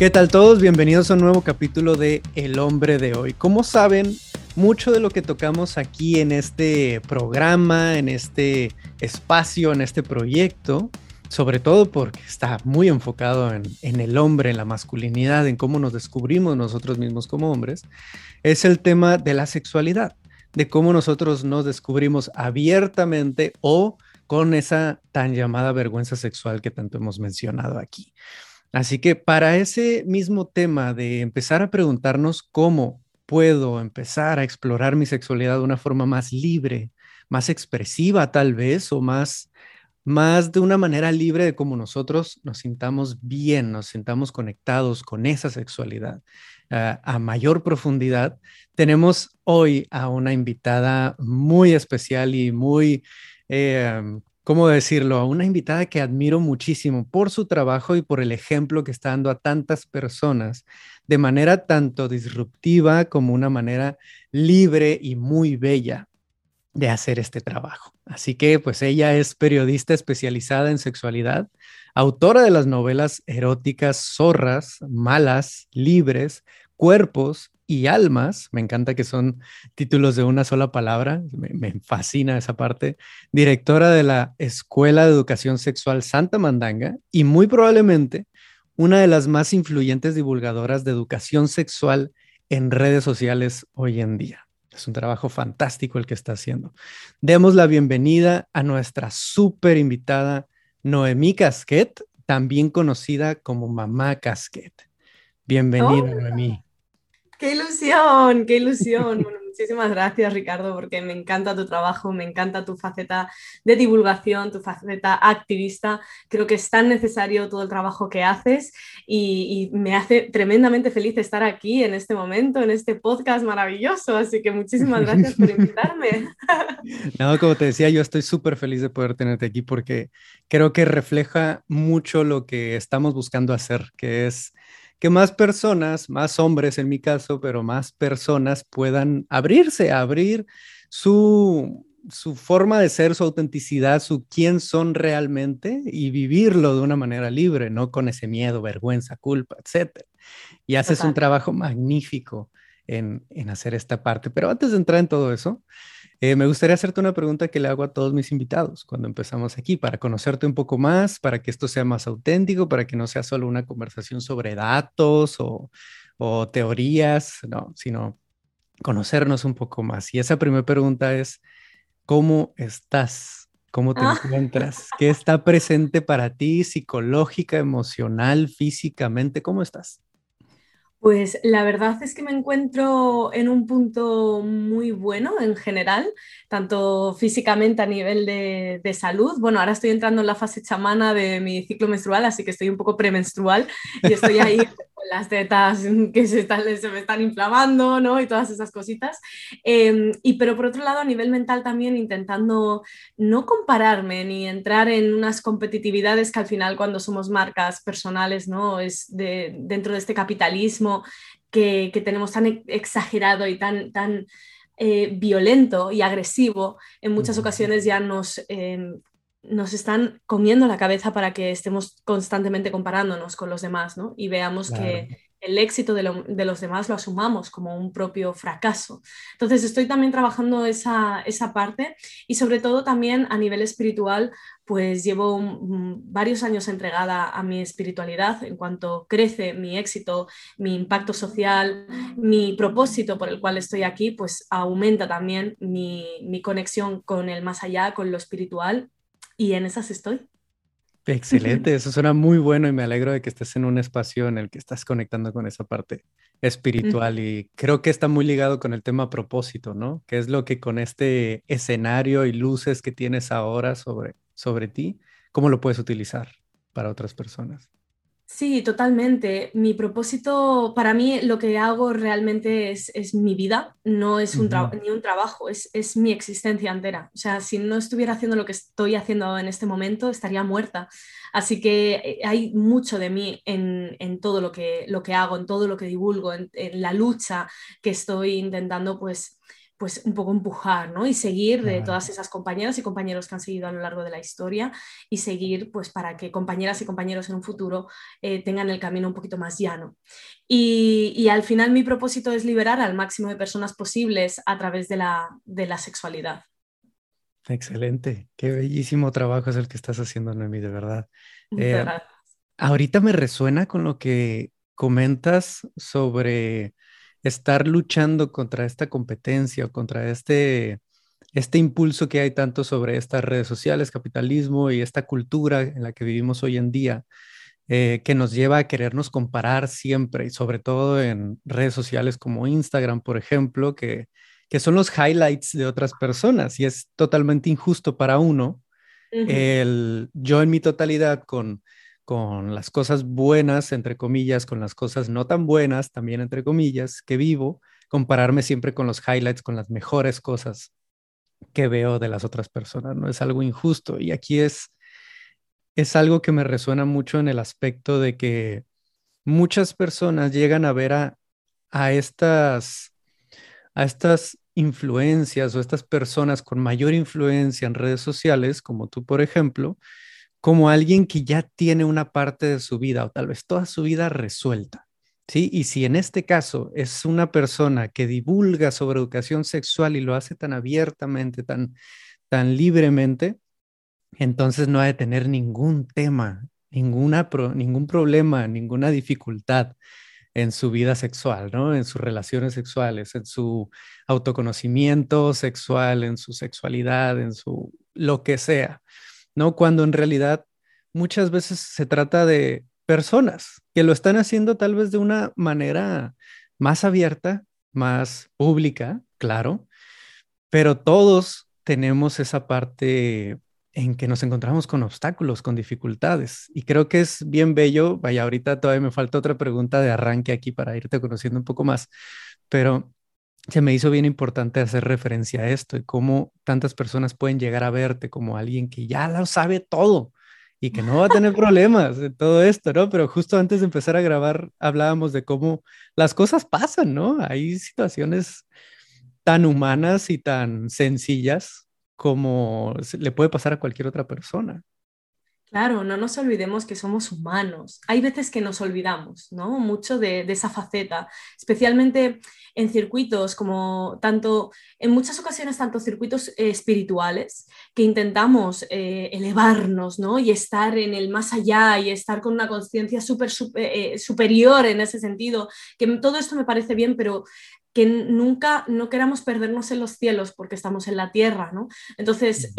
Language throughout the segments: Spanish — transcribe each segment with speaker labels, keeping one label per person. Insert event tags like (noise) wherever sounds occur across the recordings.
Speaker 1: ¿Qué tal todos? Bienvenidos a un nuevo capítulo de El hombre de hoy. Como saben, mucho de lo que tocamos aquí en este programa, en este espacio, en este proyecto, sobre todo porque está muy enfocado en, el hombre, en la masculinidad, en cómo nos descubrimos nosotros mismos como hombres, es el tema de la sexualidad, de cómo nosotros nos descubrimos abiertamente o con esa tan llamada vergüenza sexual que tanto hemos mencionado aquí. Así que para ese mismo tema de empezar a preguntarnos cómo puedo empezar a explorar mi sexualidad de una forma más libre, más expresiva tal vez, o más, más de una manera libre de cómo nosotros nos sintamos bien, nos sintamos conectados con esa sexualidad ah, a mayor profundidad, tenemos hoy a una invitada muy especial y muy eh, ¿cómo decirlo? Una invitada que admiro muchísimo por su trabajo y por el ejemplo que está dando a tantas personas de manera tanto disruptiva como una manera libre y muy bella de hacer este trabajo. Así que pues ella es periodista especializada en sexualidad, autora de las novelas eróticas Zorras, Malas, Libres, Cuerpos y Almas, me encanta que son títulos de una sola palabra, me, fascina esa parte, directora de la Escuela de Educación Sexual Santa Mandanga y muy probablemente una de las más influyentes divulgadoras de educación sexual en redes sociales hoy en día. Es un trabajo fantástico el que está haciendo. Demos la bienvenida a nuestra súper invitada Noemí Casquet, también conocida como Mamá Casquet. Bienvenida, Noemí.
Speaker 2: Qué ilusión, qué ilusión. muchísimas gracias, Ricardo, porque me encanta tu trabajo, me encanta tu faceta de divulgación, tu faceta activista. Creo que es tan necesario todo el trabajo que haces y, me hace tremendamente feliz estar aquí en este momento, en este podcast maravilloso. Así que muchísimas gracias por invitarme. (laughs)
Speaker 1: No, como te decía, yo estoy súper feliz de poder tenerte aquí porque creo que refleja mucho lo que estamos buscando hacer, que es que más personas, más hombres en mi caso, pero más personas puedan abrirse, abrir su, su forma de ser, su autenticidad, su quién son realmente y vivirlo de una manera libre, no con ese miedo, vergüenza, culpa, etc. Y haces un trabajo magnífico en, en hacer esta parte. Pero antes de entrar en todo eso, eh, me gustaría hacerte una pregunta que le hago a todos mis invitados cuando empezamos aquí, para conocerte un poco más, para que esto sea más auténtico, para que no sea solo una conversación sobre datos o, teorías, no, sino conocernos un poco más. Y esa primera pregunta es, ¿cómo estás? ¿Cómo te ah. encuentras? ¿Qué está presente para ti psicológica, emocional, físicamente? ¿Cómo estás?
Speaker 2: Pues la verdad es que me encuentro en un punto muy bueno en general, tanto físicamente a nivel de, salud. Bueno, ahora estoy entrando en la fase chamana de mi ciclo menstrual, así que estoy un poco premenstrual y estoy ahí (laughs) las tetas (laughs) que se, están, se me están inflamando, ¿no? Y todas esas cositas. Em, y pero por otro lado, a nivel mental también intentando no compararme ni entrar en unas competitividades que al final cuando somos marcas personales, ¿no? Es de, dentro de este capitalismo que, que tenemos tan exagerado y tan... tan eh, violento y agresivo, en muchas ocasiones ya nos em, nos están comiendo la cabeza para que estemos constantemente comparándonos con los demás, ¿no? Y veamos que el éxito de, los demás lo asumamos como un propio fracaso. Entonces estoy también trabajando esa, parte y sobre todo también a nivel espiritual, pues llevo varios años entregada a mi espiritualidad en cuanto crece mi éxito, mi impacto social, mi propósito por el cual estoy aquí, pues aumenta también mi, mi conexión con el más allá, con lo espiritual y en esas estoy.
Speaker 1: Excelente, (laughs) eso suena muy bueno y me alegro de que estés en un espacio en el que estás conectando con esa parte espiritual y creo que está muy ligado con el tema propósito, ¿no? Que es lo que con este escenario y luces que tienes ahora sobre, sobre ti, ¿cómo lo puedes utilizar para otras personas?
Speaker 2: Sí, totalmente. Mi propósito, para mí lo que hago realmente es, mi vida, no es un ni un trabajo, es, es, mi existencia entera. O sea, si no estuviera haciendo lo que estoy haciendo en este momento, estaría muerta. Así que eh, hay mucho de mí en, en todo lo que, lo que hago, en todo lo que divulgo, en, en la lucha que estoy intentando pues pues un poco empujar, ¿no? Y seguir de todas esas compañeras y compañeros que han seguido a lo largo de la historia y seguir, pues, para que compañeras y compañeros en un futuro eh, tengan el camino un poquito más llano. Y, al final mi propósito es liberar al máximo de personas posibles a través de la, de la sexualidad.
Speaker 1: Excelente, qué bellísimo trabajo es el que estás haciendo, Noemi, de verdad. Eh, ahorita me resuena con lo que comentas sobre estar luchando contra esta competencia o contra este, este impulso que hay tanto sobre estas redes sociales, capitalismo y esta cultura en la que vivimos hoy en día, eh, que nos lleva a querernos comparar siempre y sobre todo en redes sociales como Instagram, por ejemplo, que, que son los highlights de otras personas y es totalmente injusto para uno el yo en mi totalidad con con las cosas buenas, entre comillas, con las cosas no tan buenas, también entre comillas, que vivo, compararme siempre con los highlights, con las mejores cosas que veo de las otras personas, ¿no? Es algo injusto. Y aquí es, es algo que me resuena mucho en el aspecto de que muchas personas llegan a ver a, a estas, a estas influencias o estas personas con mayor influencia en redes sociales, como tú, por ejemplo, como alguien que ya tiene una parte de su vida o tal vez toda su vida resuelta. ¿Sí? Y si en este caso es una persona que divulga sobre educación sexual y lo hace tan abiertamente, tan, tan libremente, entonces no ha de tener ningún tema, ninguna ningún problema, ninguna dificultad en su vida sexual, ¿no? En sus relaciones sexuales, en su autoconocimiento sexual, en su sexualidad, en su lo que sea. ¿No? Cuando en realidad muchas veces se trata de personas que lo están haciendo tal vez de una manera más abierta, más pública, claro, pero todos tenemos esa parte en que nos encontramos con obstáculos, con dificultades. Y creo que es bien bello. Vaya, ahorita todavía me falta otra pregunta de arranque aquí para irte conociendo un poco más, pero se me hizo bien importante hacer referencia a esto y cómo tantas personas pueden llegar a verte como alguien que ya lo sabe todo y que no va a tener (laughs) problemas en todo esto, ¿no? Pero justo antes de empezar a grabar hablábamos de cómo las cosas pasan, ¿no? Hay situaciones tan humanas y tan sencillas como le puede pasar a cualquier otra persona.
Speaker 2: Claro, no nos olvidemos que somos humanos. Hay veces que nos olvidamos, ¿no? Mucho de, esa faceta, especialmente en circuitos como tanto, en muchas ocasiones, tanto circuitos eh, espirituales, que intentamos eh, elevarnos, ¿no? Y estar en el más allá y estar con una conciencia súper eh, superior en ese sentido, que todo esto me parece bien, pero que nunca no queramos perdernos en los cielos porque estamos en la tierra, ¿no? Entonces,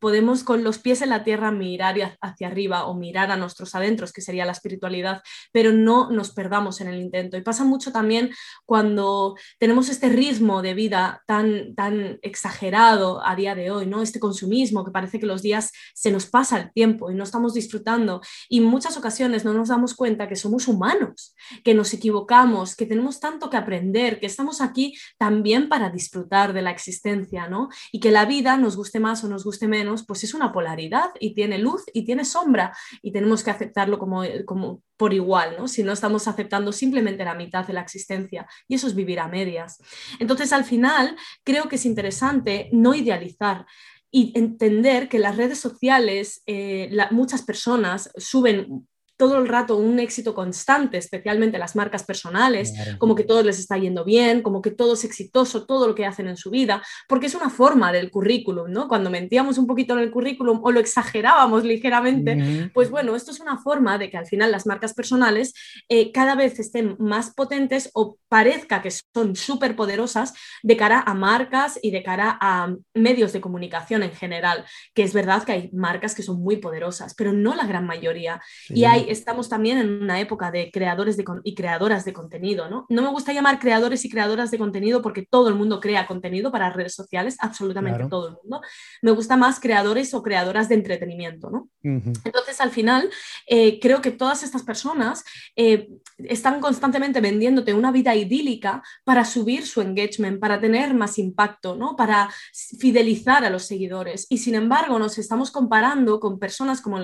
Speaker 2: podemos con los pies en la tierra mirar hacia arriba o mirar a nuestros adentros, que sería la espiritualidad, pero no nos perdamos en el intento. Y pasa mucho también cuando tenemos este ritmo de vida tan, tan exagerado a día de hoy, ¿no? Este consumismo que parece que los días se nos pasa el tiempo y no estamos disfrutando. Y muchas ocasiones no nos damos cuenta que somos humanos, que nos equivocamos, que tenemos tanto que aprender, que estamos aquí también para disfrutar de la existencia, ¿no? Y que la vida nos guste más o nos guste menos pues es una polaridad y tiene luz y tiene sombra y tenemos que aceptarlo como, como por igual, ¿no? Si no estamos aceptando simplemente la mitad de la existencia y eso es vivir a medias. Entonces, al final, creo que es interesante no idealizar y entender que las redes sociales, eh, muchas personas suben todo el rato un éxito constante, especialmente las marcas personales, como que todo les está yendo bien, como que todo es exitoso, todo lo que hacen en su vida, porque es una forma del currículum, ¿no? Cuando mentíamos un poquito en el currículum o lo exagerábamos ligeramente, pues bueno, esto es una forma de que al final las marcas personales eh, cada vez estén más potentes o parezca que son súper poderosas de cara a marcas y de cara a medios de comunicación en general, que es verdad que hay marcas que son muy poderosas, pero no la gran mayoría. Y hay estamos también en una época de creadores de y creadoras de contenido, ¿no? No me gusta llamar creadores y creadoras de contenido porque todo el mundo crea contenido para redes sociales, absolutamente todo el mundo. Me gusta más creadores o creadoras de entretenimiento, ¿no? Entonces, al final, eh, creo que todas estas personas eh, están constantemente vendiéndote una vida idílica para subir su engagement, para tener más impacto, ¿no? Para fidelizar a los seguidores. Y sin embargo, nos estamos comparando con personas como,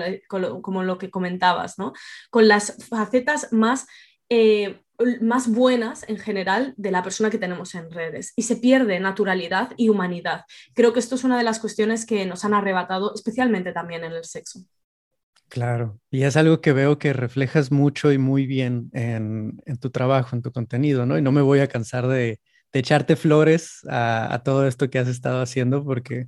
Speaker 2: como lo que comentabas, ¿no? Con las facetas más eh, más buenas en general de la persona que tenemos en redes y se pierde naturalidad y humanidad. Creo que esto es una de las cuestiones que nos han arrebatado, especialmente también en el sexo.
Speaker 1: Claro, y es algo que veo que reflejas mucho y muy bien en, tu trabajo, en tu contenido, ¿no? Y no me voy a cansar de, echarte flores a, todo esto que has estado haciendo porque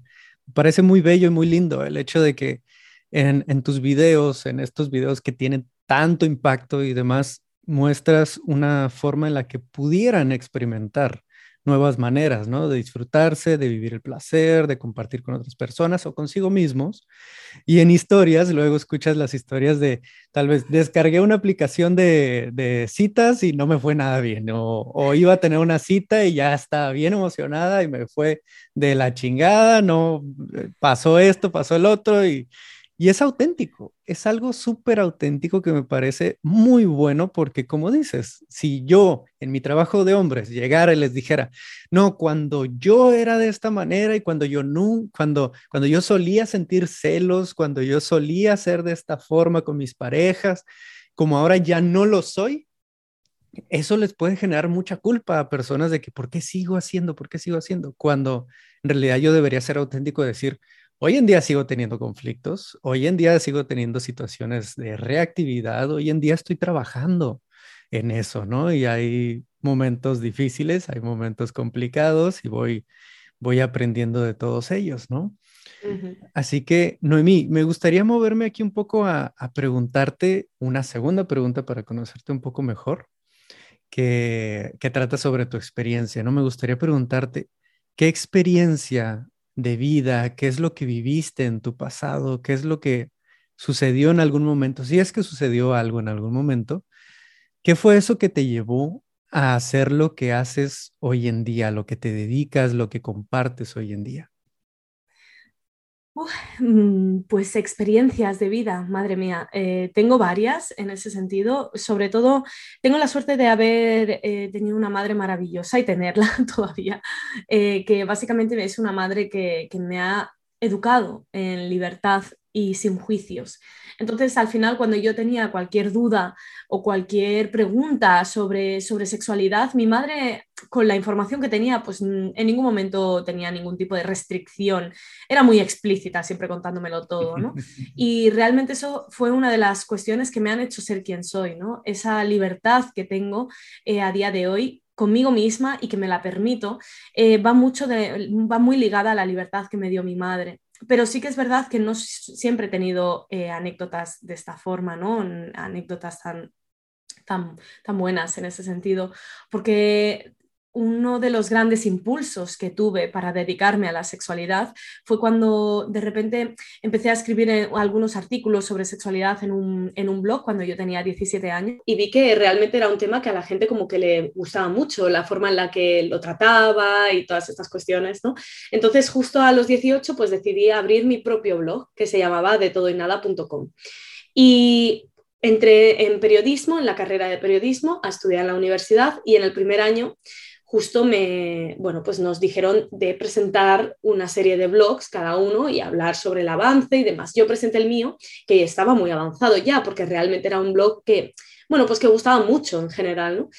Speaker 1: parece muy bello y muy lindo el hecho de que en, en tus videos, en estos videos que tienen tanto impacto y demás, muestras una forma en la que pudieran experimentar nuevas maneras, ¿no? De disfrutarse, de vivir el placer, de compartir con otras personas o consigo mismos. Y en historias, luego escuchas las historias de, tal vez, descargué una aplicación de, citas y no me fue nada bien, o, o, iba a tener una cita y ya estaba bien emocionada y me fue de la chingada, no, eh, pasó esto, pasó el otro y y es auténtico, es algo súper auténtico que me parece muy bueno porque como dices, si yo en mi trabajo de hombres llegara y les dijera, no, cuando yo era de esta manera y cuando yo no, cuando, cuando yo solía sentir celos, cuando yo solía ser de esta forma con mis parejas, como ahora ya no lo soy, eso les puede generar mucha culpa a personas de que, ¿por qué sigo haciendo? ¿Por qué sigo haciendo? Cuando en realidad yo debería ser auténtico y decir, Hoy en día sigo teniendo conflictos, hoy en día sigo teniendo situaciones de reactividad, hoy en día estoy trabajando en eso, ¿no? Y hay momentos difíciles, hay momentos complicados y voy, voy aprendiendo de todos ellos, ¿no? Así que, Noemí, me gustaría moverme aquí un poco a, a, preguntarte una segunda pregunta para conocerte un poco mejor, que, que trata sobre tu experiencia, ¿no? Me gustaría preguntarte, ¿qué experiencia de vida, qué es lo que viviste en tu pasado, qué es lo que sucedió en algún momento, si es que sucedió algo en algún momento, ¿qué fue eso que te llevó a hacer lo que haces hoy en día, lo que te dedicas, lo que compartes hoy en día?
Speaker 2: Mm, pues experiencias de vida, madre mía. Eh, tengo varias en ese sentido. Sobre todo, tengo la suerte de haber eh, tenido una madre maravillosa y tenerla (laughs) todavía, eh, que básicamente es una madre que, que me ha educado en libertad y sin juicios. Entonces, al final, cuando yo tenía cualquier duda o cualquier pregunta sobre, sobre sexualidad, mi madre, con la información que tenía, pues en ningún momento tenía ningún tipo de restricción. Era muy explícita, siempre contándomelo todo, ¿no? (laughs) Y realmente eso fue una de las cuestiones que me han hecho ser quien soy, ¿no? Esa libertad que tengo eh, a día de hoy conmigo misma y que me la permito, eh, va, mucho de, va muy ligada a la libertad que me dio mi madre pero sí que es verdad que no siempre he tenido eh, anécdotas de esta forma, ¿no? Anécdotas tan, tan, tan buenas en ese sentido, porque uno de los grandes impulsos que tuve para dedicarme a la sexualidad fue cuando de repente empecé a escribir eh, algunos artículos sobre sexualidad en un, blog cuando yo tenía 17 años y vi que realmente era un tema que a la gente como que le gustaba mucho, la forma en la que lo trataba y todas estas cuestiones, ¿no? Entonces justo a los 18 pues decidí abrir mi propio blog que se llamaba de todoynada.com. Y entré en periodismo, en la carrera de periodismo, a estudiar en la universidad y en el primer año justo me, bueno, pues nos dijeron de presentar una serie de blogs cada uno y hablar sobre el avance y demás. Yo presenté el mío, que estaba muy avanzado ya, porque realmente era un blog que, bueno, pues que gustaba mucho en general, ¿no?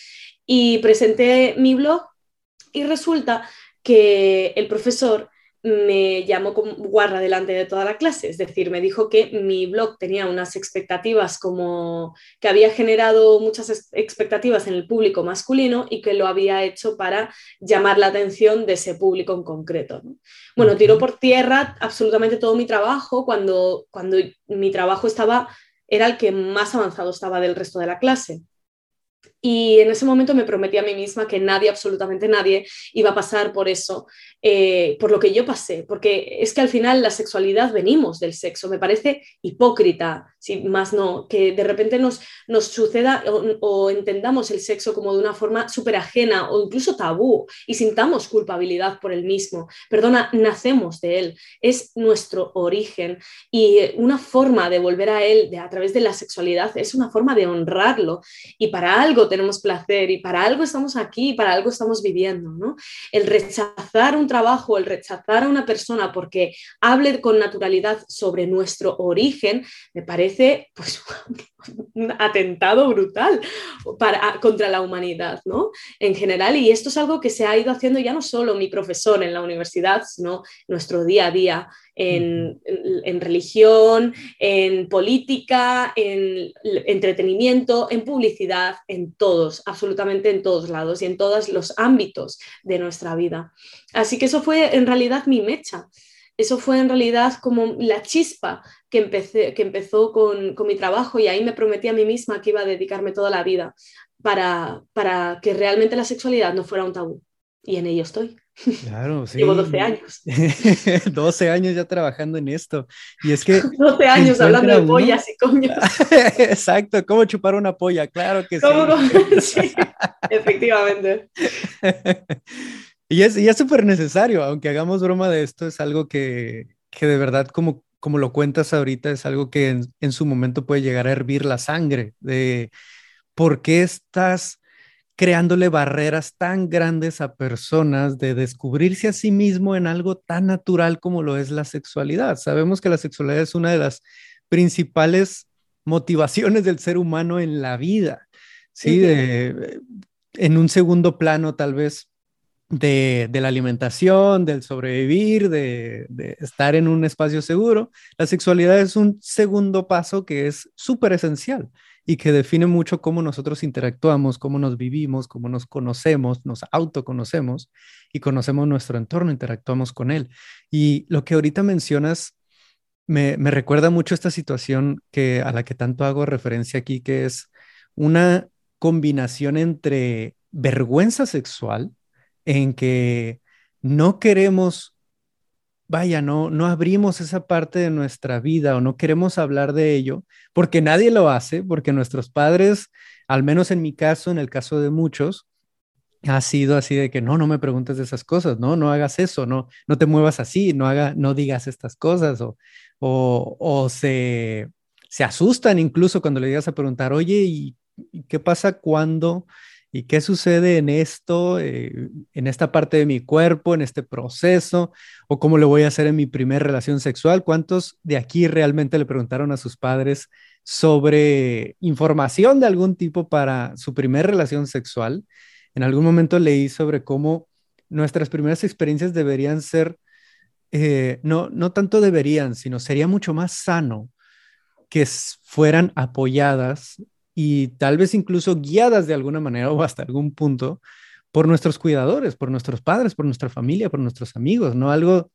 Speaker 2: Y presenté mi blog y resulta que el profesor me llamó como guarra delante de toda la clase, es decir, me dijo que mi blog tenía unas expectativas como que había generado muchas expectativas en el público masculino y que lo había hecho para llamar la atención de ese público en concreto. Bueno, tiró por tierra absolutamente todo mi trabajo cuando, cuando mi trabajo estaba, era el que más avanzado estaba del resto de la clase. Y en ese momento me prometí a mí misma que nadie, absolutamente nadie, iba a pasar por eso, eh, por lo que yo pasé, porque es que al final la sexualidad venimos del sexo. Me parece hipócrita, si más no, que de repente nos, nos suceda o, entendamos el sexo como de una forma súper ajena o incluso tabú y sintamos culpabilidad por el mismo. Perdona, nacemos de él, es nuestro origen y una forma de volver a él a través de la sexualidad es una forma de honrarlo y para algo tenemos placer y para algo estamos aquí, para algo estamos viviendo, ¿no? El rechazar un trabajo, el rechazar a una persona porque hable con naturalidad sobre nuestro origen, me parece pues, (laughs) un atentado brutal para, contra la humanidad, ¿no? En general, y esto es algo que se ha ido haciendo ya no solo mi profesor en la universidad, sino nuestro día a día en, religión, en política, en entretenimiento, en publicidad, en todos, absolutamente en todos lados y en todos los ámbitos de nuestra vida. Así que eso fue en realidad mi mecha. Eso fue en realidad como la chispa que, empecé, que empezó con, mi trabajo y ahí me prometí a mí misma que iba a dedicarme toda la vida para, para que realmente la sexualidad no fuera un tabú. Y en ello estoy.
Speaker 1: Claro, (laughs) sí.
Speaker 2: Llevo 12 años. (laughs)
Speaker 1: 12 años ya trabajando en esto. Y es que... (laughs)
Speaker 2: 12 años hablando de pollas y coños.
Speaker 1: Exacto, ¿cómo chupar una polla? Claro que
Speaker 2: sí. sí. Efectivamente.
Speaker 1: y es, y es súper necesario, aunque hagamos broma de esto, es algo que, que de verdad, como, como lo cuentas ahorita, es algo que en, en su momento puede llegar a hervir la sangre de por qué estás creándole barreras tan grandes a personas de descubrirse a sí mismo en algo tan natural como lo es la sexualidad. Sabemos que la sexualidad es una de las principales motivaciones del ser humano en la vida, ¿sí? en un segundo plano tal vez de, la alimentación, del sobrevivir, de, de, estar en un espacio seguro, la sexualidad es un segundo paso que es súper esencial y que define mucho cómo nosotros interactuamos, cómo nos vivimos, cómo nos conocemos, nos autoconocemos y conocemos nuestro entorno, interactuamos con él. Y lo que ahorita mencionas me, me recuerda mucho esta situación que, a la que tanto hago referencia aquí, que es una combinación entre vergüenza sexual, en que no queremos vaya, no, no abrimos esa parte de nuestra vida o no queremos hablar de ello, porque nadie lo hace, porque nuestros padres, al menos en mi caso, en el caso de muchos, ha sido así de que no, no me preguntes de esas cosas, no, no hagas eso, no, no te muevas así, no haga, no digas estas cosas o, o, o se, se asustan incluso cuando le digas a preguntar, oye, ¿y qué pasa cuando ¿Y qué sucede en esto, eh, en esta parte de mi cuerpo, en este proceso? ¿O cómo lo voy a hacer en mi primera relación sexual? ¿Cuántos de aquí realmente le preguntaron a sus padres sobre información de algún tipo para su primera relación sexual? En algún momento leí sobre cómo nuestras primeras experiencias deberían ser, eh, no, no tanto deberían, sino sería mucho más sano que fueran apoyadas y tal vez incluso guiadas de alguna manera o hasta algún punto por nuestros cuidadores, por nuestros padres, por nuestra familia, por nuestros amigos, no algo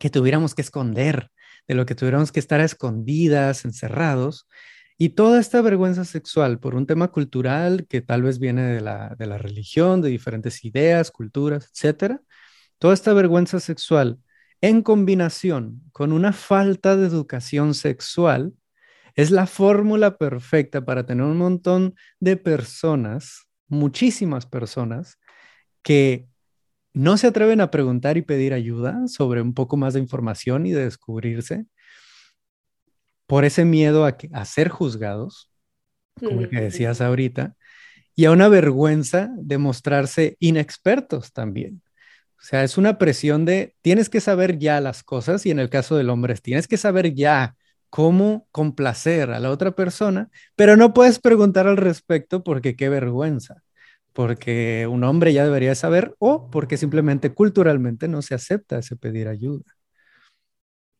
Speaker 1: que tuviéramos que esconder, de lo que tuviéramos que estar escondidas, encerrados. Y toda esta vergüenza sexual por un tema cultural que tal vez viene de la, de la religión, de diferentes ideas, culturas, etcétera, toda esta vergüenza sexual en combinación con una falta de educación sexual es la fórmula perfecta para tener un montón de personas, muchísimas personas, que no se atreven a preguntar y pedir ayuda sobre un poco más de información y de descubrirse por ese miedo a, ser juzgados, como el que decías ahorita, y a una vergüenza de mostrarse inexpertos también. O sea, es una presión de tienes que saber ya las cosas y en el caso del hombre tienes que saber ya cómo complacer a la otra persona, pero no puedes preguntar al respecto porque qué vergüenza, porque un hombre ya debería saber o porque simplemente culturalmente no se acepta ese pedir ayuda.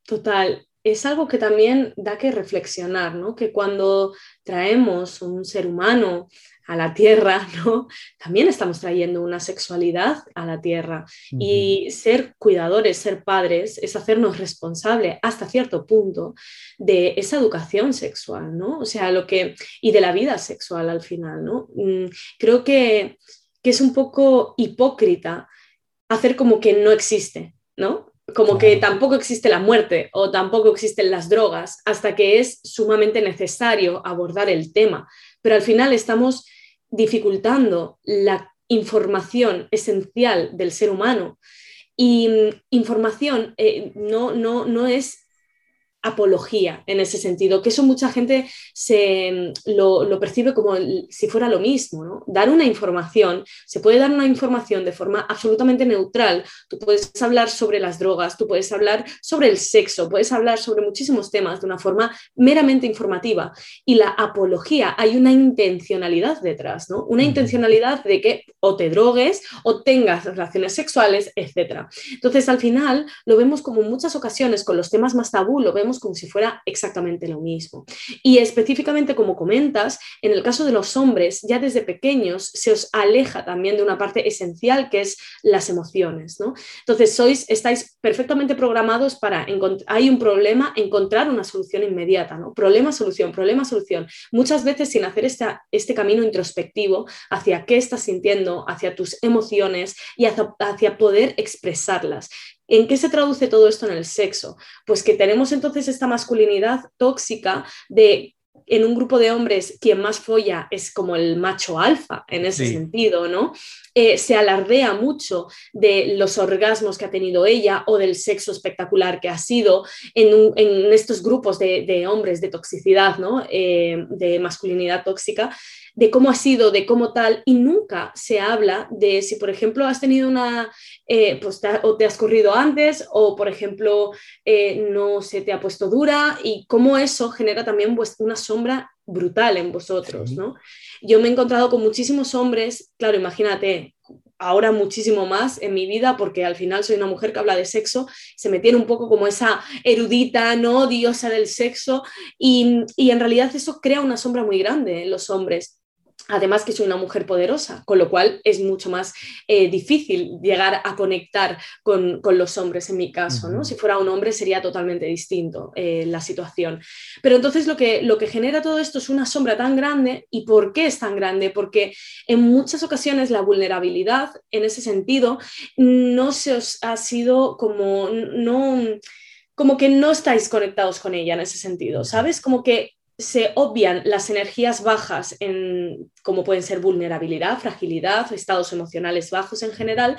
Speaker 2: Total, es algo que también da que reflexionar, ¿no? Que cuando traemos un ser humano a la tierra, (laughs) ¿no? También estamos trayendo una sexualidad a la tierra. Y ser cuidadores, ser padres, es hacernos responsable hasta cierto punto de esa educación sexual, ¿no? O sea, lo que. y de la vida sexual al final, ¿no? Mm, creo que, que es un poco hipócrita hacer como que no existe, ¿no? Como que tampoco existe la muerte o tampoco existen las drogas hasta que es sumamente necesario abordar el tema. Pero al final estamos dificultando la información esencial del ser humano. Y mm, información eh, no, no, no es apología en ese sentido, que eso mucha gente se, lo, percibe como si fuera lo mismo, ¿no? Dar una información, se puede dar una información de forma absolutamente neutral, tú puedes hablar sobre las drogas, tú puedes hablar sobre el sexo, puedes hablar sobre muchísimos temas de una forma meramente informativa y la apología, hay una intencionalidad detrás, ¿no? Una intencionalidad de que o te drogues o tengas relaciones sexuales, etc. Entonces, al final, lo vemos como en muchas ocasiones con los temas más tabú, lo vemos como si fuera exactamente lo mismo. Y específicamente, como comentas, en el caso de los hombres, ya desde pequeños se os aleja también de una parte esencial que es las emociones, ¿no? Entonces, sois, estáis perfectamente programados para, hay un problema, encontrar una solución inmediata, ¿no? Problema, solución, problema, solución. Muchas veces sin hacer este camino introspectivo hacia qué estás sintiendo, hacia tus emociones y hacia poder expresarlas. ¿En qué se traduce todo esto en el sexo? Pues que tenemos entonces esta masculinidad tóxica de en un grupo de hombres quien más folla es como el macho alfa en ese sentido, ¿no? Eh, se alardea mucho de los orgasmos que ha tenido ella o del sexo espectacular que ha sido en, estos grupos de, hombres de toxicidad, ¿no? Eh, de masculinidad tóxica de cómo ha sido, de cómo tal, y nunca se habla de si, por ejemplo, has tenido una, eh, pues o te has corrido antes, o, por ejemplo, no se te ha puesto dura, y cómo eso genera también una sombra brutal en vosotros, ¿no? Yo me he encontrado con muchísimos hombres, claro, imagínate, ahora muchísimo más en mi vida porque al final soy una mujer que habla de sexo, se me tiene un poco como esa erudita, no diosa del sexo y, y en realidad eso crea una sombra muy grande en los hombres. Además que soy una mujer poderosa, con lo cual es mucho más eh, difícil llegar a conectar con, los hombres en mi caso. ¿no? Si fuera un hombre sería totalmente distinto eh, la situación. Pero entonces lo que, lo que genera todo esto es una sombra tan grande. ¿Y por qué es tan grande? Porque en muchas ocasiones la vulnerabilidad en ese sentido no se os ha sido como... no como que no estáis conectados con ella en ese sentido, ¿sabes? Como que se obvian las energías bajas, en, como pueden ser vulnerabilidad, fragilidad, estados emocionales bajos en general.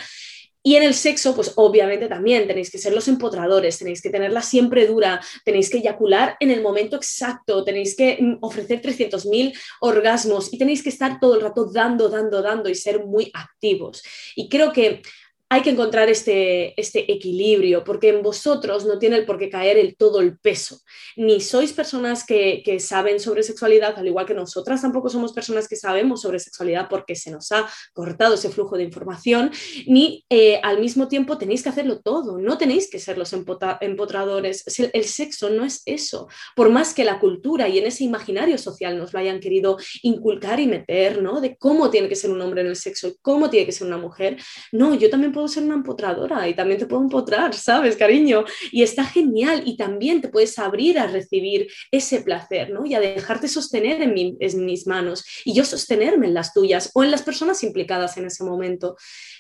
Speaker 2: Y en el sexo, pues obviamente también tenéis que ser los empotradores, tenéis que tenerla siempre dura, tenéis que eyacular en el momento exacto, tenéis que mm, ofrecer 300.000 orgasmos y tenéis que estar todo el rato dando, dando, dando y ser muy activos. Y creo que hay que encontrar este, este equilibrio, porque en vosotros no tiene por qué caer el todo el peso. Ni sois personas que, saben sobre sexualidad, al igual que nosotras tampoco somos personas que sabemos sobre sexualidad porque se nos ha cortado ese flujo de información, ni eh, al mismo tiempo tenéis que hacerlo todo, no tenéis que ser los empotradores. El sexo no es eso, por más que la cultura y en ese imaginario social nos lo hayan querido inculcar y meter, ¿no? De cómo tiene que ser un hombre en el sexo y cómo tiene que ser una mujer. No, yo también puedo ser una empotradora y también te puedo empotrar, ¿sabes, cariño? Y está genial y también te puedes abrir a recibir ese placer, ¿no? Y a dejarte sostener en, mis manos y yo sostenerme en las tuyas o en las personas implicadas en ese momento.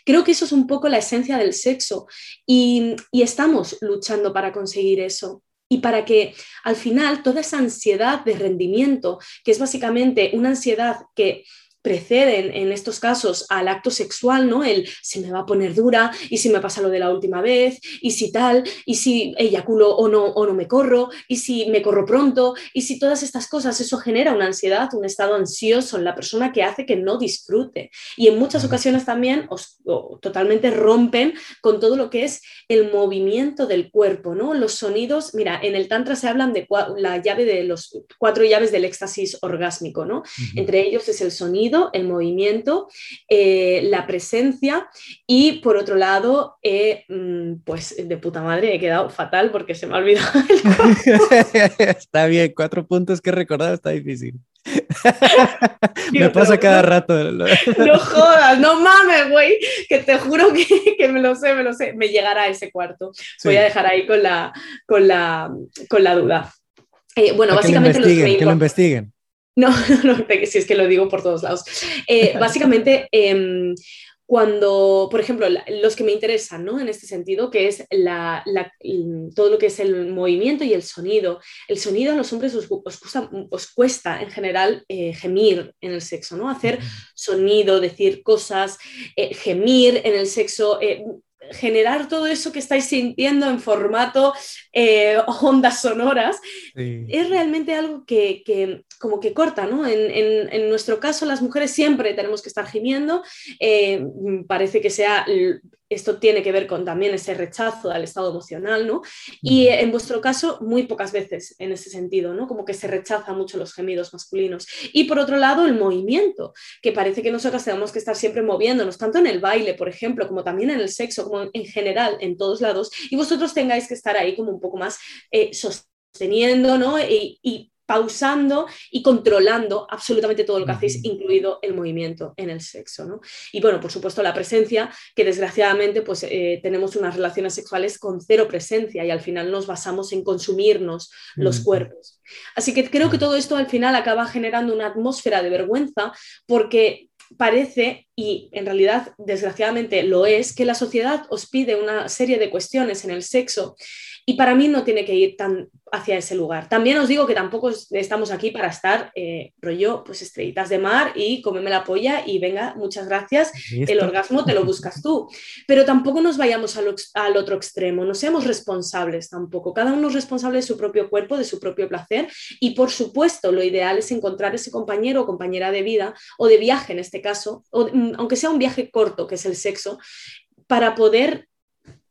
Speaker 2: Creo que eso es un poco la esencia del sexo y, y estamos luchando para conseguir eso y para que al final toda esa ansiedad de rendimiento, que es básicamente una ansiedad que preceden en estos casos al acto sexual, ¿no? El se me va a poner dura y si me pasa lo de la última vez y si tal y si eyaculo o no o no me corro y si me corro pronto y si todas estas cosas eso genera una ansiedad, un estado ansioso en la persona que hace que no disfrute y en muchas ocasiones también os, totalmente rompen con todo lo que es el movimiento del cuerpo, ¿no? Los sonidos, mira, en el tantra se hablan de la llave de los cuatro llaves del éxtasis orgásmico, ¿no? Entre ellos es el sonido el movimiento, eh, la presencia y por otro lado, eh, mm, pues de puta madre he quedado fatal porque se me ha olvidado. (laughs)
Speaker 1: está bien, cuatro puntos que recordar está difícil. (laughs) me pasa cada rato. (laughs)
Speaker 2: no jodas, no mames, güey, que te juro que, me lo sé, me lo sé. Me llegará a ese cuarto. Voy a dejar ahí con la, con la, con la duda. Eh, bueno, básicamente
Speaker 1: los que lo investiguen. (laughs)
Speaker 2: No, no, si es que lo digo por todos lados. Eh, (laughs) básicamente, em, cuando, por ejemplo, los que me interesan, ¿no? En este sentido, que es la, todo lo que es el movimiento y el sonido. El sonido a los hombres os, cuesta, en general eh, gemir en el sexo, ¿no? Hacer sonido, decir cosas, eh, gemir en el sexo generar todo eso que estáis sintiendo en formato (laughs) ondas sonoras, es realmente algo que, como que corta, ¿no? En, nuestro caso, las mujeres siempre tenemos que estar gimiendo, eh, parece que sea esto tiene que ver con también ese rechazo al estado emocional, ¿no? Y en vuestro caso, muy pocas veces en ese sentido, ¿no? Como que se rechaza mucho los gemidos masculinos. Y por otro lado, el movimiento, que parece que nosotros tenemos que estar siempre moviéndonos, tanto en el baile, por ejemplo, como también en el sexo, como en general, en todos lados, y vosotros tengáis que estar ahí como un poco más eh, sosteniendo, ¿no? y pausando y controlando absolutamente todo lo que hacéis, incluido el movimiento en el sexo. ¿no? Y bueno, por supuesto, la presencia, que desgraciadamente pues, eh, tenemos unas relaciones sexuales con cero presencia y al final nos basamos en consumirnos los cuerpos. Así que creo que todo esto al final acaba generando una atmósfera de vergüenza porque parece, y en realidad desgraciadamente lo es, que la sociedad os pide una serie de cuestiones en el sexo y para mí no tiene que ir tan hacia ese lugar. También os digo que tampoco estamos aquí para estar eh, rollo, pues estrellitas de mar y cómeme la polla y venga, muchas gracias, el orgasmo te lo buscas tú. Pero tampoco nos vayamos al, al, otro extremo, no seamos responsables tampoco. Cada uno es responsable de su propio cuerpo, de su propio placer y por supuesto lo ideal es encontrar ese compañero o compañera de vida o de viaje en este caso, o, mm, aunque sea un viaje corto, que es el sexo, para poder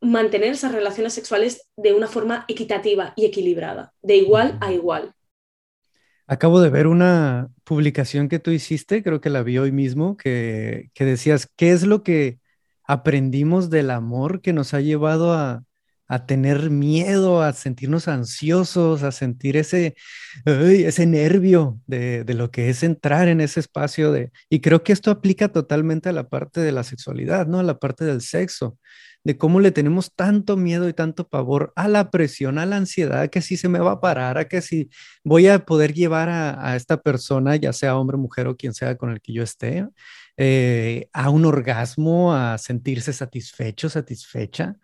Speaker 2: mantener esas relaciones sexuales de una forma equitativa y equilibrada, de igual a igual.
Speaker 1: Acabo de ver una publicación que tú hiciste, creo que la vi hoy mismo, que, decías, ¿qué es lo que aprendimos del amor que nos ha llevado a, tener miedo, a sentirnos ansiosos, a sentir ese, ese nervio de, de, lo que es entrar en ese espacio de... Y creo que esto aplica totalmente a la parte de la sexualidad, ¿no? A la parte del sexo de cómo le tenemos tanto miedo y tanto pavor a la presión, a la ansiedad, que si se me va a parar, a que si voy a poder llevar a, esta persona, ya sea hombre, mujer o quien sea con el que yo esté, eh, a un orgasmo, a sentirse satisfecho, satisfecha.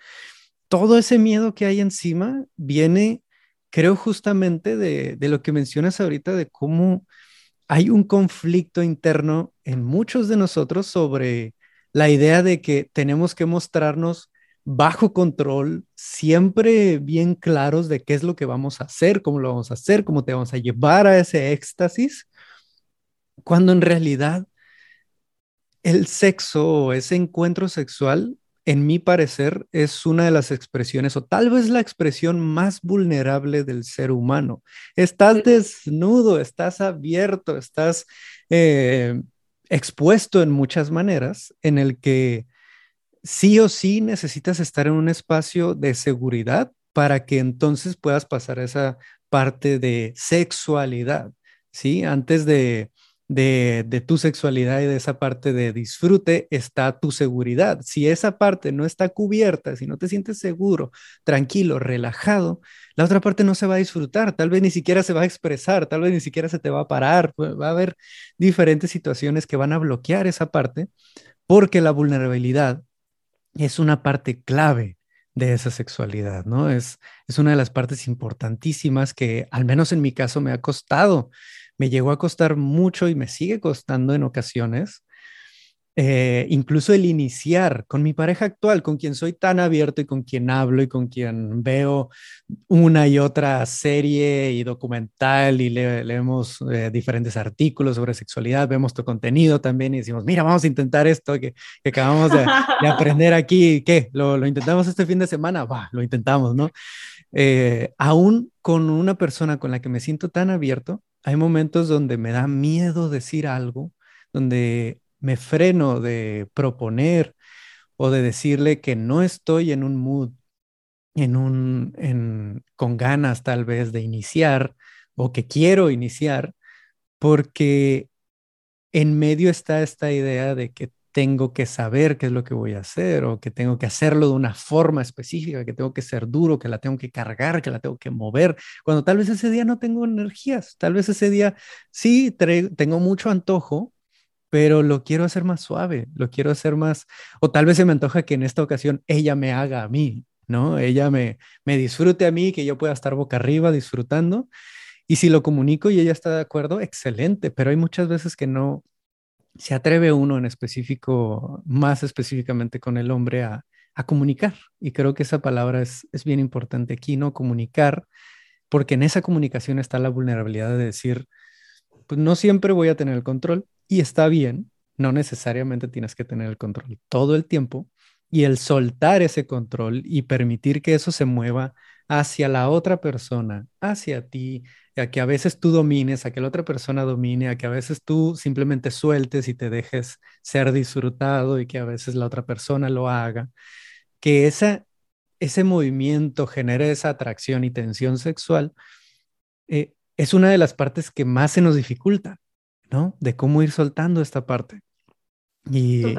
Speaker 1: Todo ese miedo que hay encima viene, creo, justamente de, de lo que mencionas ahorita, de cómo hay un conflicto interno en muchos de nosotros sobre la idea de que tenemos que mostrarnos bajo control, siempre bien claros de qué es lo que vamos a hacer, cómo lo vamos a hacer, cómo te vamos a llevar a ese éxtasis, cuando en realidad el sexo o ese encuentro sexual, en mi parecer, es una de las expresiones o tal vez la expresión más vulnerable del ser humano. Estás desnudo, estás abierto, estás eh, expuesto en muchas maneras en el que sí o sí necesitas estar en un espacio de seguridad para que entonces puedas pasar a esa parte de sexualidad, ¿sí? Antes de, de, tu sexualidad y de esa parte de disfrute está tu seguridad. Si esa parte no está cubierta, si no te sientes seguro, tranquilo, relajado, la otra parte no se va a disfrutar, tal vez ni siquiera se va a expresar, tal vez ni siquiera se te va a parar, va a haber diferentes situaciones que van a bloquear esa parte porque la vulnerabilidad es una parte clave de esa sexualidad, ¿no? Es, es una de las partes importantísimas que, al menos en mi caso, me ha costado, me llegó a costar mucho y me sigue costando en ocasiones, eh, incluso el iniciar con mi pareja actual, con quien soy tan abierto y con quien hablo y con quien veo una y otra serie y documental y leemos eh, diferentes artículos sobre sexualidad, vemos tu contenido también y decimos, mira, vamos a intentar esto que, acabamos de, aprender aquí, ¿qué? ¿Lo, ¿Lo, intentamos este fin de semana? Va, lo intentamos, ¿no? Eh, aún con una persona con la que me siento tan abierto, hay momentos donde me da miedo decir algo, donde me freno de proponer o de decirle que no estoy en un mood, en un, en, con ganas tal vez de iniciar o que quiero iniciar, porque en medio está esta idea de que tengo que saber qué es lo que voy a hacer o que tengo que hacerlo de una forma específica, que tengo que ser duro, que la tengo que cargar, que la tengo que mover, cuando tal vez ese día no tengo energías, tal vez ese día sí tengo mucho antojo, pero lo quiero hacer más suave, lo quiero hacer más, o tal vez se me antoja que en esta ocasión ella me haga a mí, ¿no? Ella me, me disfrute a mí, que yo pueda estar boca arriba disfrutando. Y si lo comunico y ella está de acuerdo, excelente, pero hay muchas veces que no se atreve uno en específico, más específicamente con el hombre, a, a comunicar. Y creo que esa palabra es, es bien importante aquí, ¿no? Comunicar, porque en esa comunicación está la vulnerabilidad de decir, pues no siempre voy a tener el control y está bien, no necesariamente tienes que tener el control todo el tiempo y el soltar ese control y permitir que eso se mueva hacia la otra persona, hacia ti, a que a veces tú domines, a que la otra persona domine, a que a veces tú simplemente sueltes y te dejes ser disfrutado y que a veces la otra persona lo haga, que esa, ese movimiento genere esa atracción y tensión sexual, eh, es una de las partes que más se nos dificulta, ¿no? De cómo ir soltando esta parte. Y...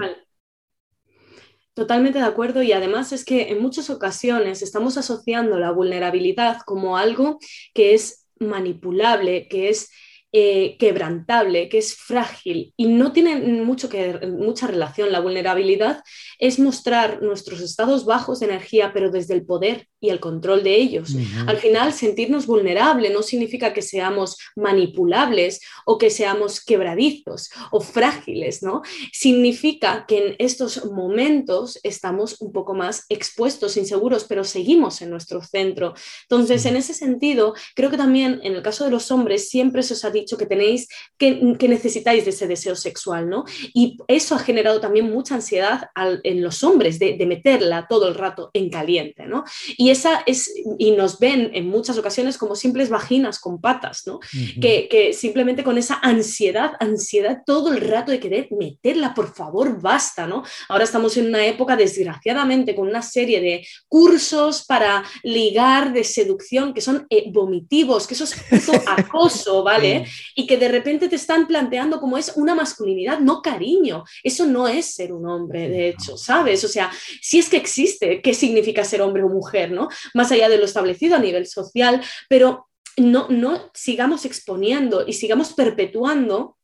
Speaker 2: Totalmente de acuerdo y además es que en muchas ocasiones estamos asociando la vulnerabilidad como algo que es manipulable, que es eh, quebrantable, que es frágil y no tiene mucho que, mucha relación. La vulnerabilidad es mostrar nuestros estados bajos de energía, pero desde el poder y el control de ellos. Al final, sentirnos vulnerable no significa que seamos manipulables o que seamos quebradizos o frágiles, ¿no? Significa que en estos momentos estamos un poco más expuestos, inseguros, pero seguimos en nuestro centro. Entonces, en ese sentido, creo que también en el caso de los hombres siempre se os ha dicho que tenéis, que, necesitáis de ese deseo sexual, ¿no? Y eso ha generado también mucha ansiedad en los hombres de, meterla todo el rato en caliente, ¿no? Y esa es, y nos ven en muchas ocasiones como simples vaginas con patas, ¿no? que, que, simplemente con esa ansiedad, ansiedad todo el rato de querer meterla, por favor, basta, ¿no? Ahora estamos en una época, desgraciadamente, con una serie de cursos para ligar de seducción que son eh, vomitivos, que eso es (laughs) acoso, ¿vale? y que de repente te están planteando como es una masculinidad, no cariño. Eso no es ser un hombre, de hecho, ¿sabes? O sea, si es que existe, ¿qué significa ser hombre o mujer, ¿no? Más allá de lo establecido a nivel social, pero no, no sigamos exponiendo y sigamos perpetuando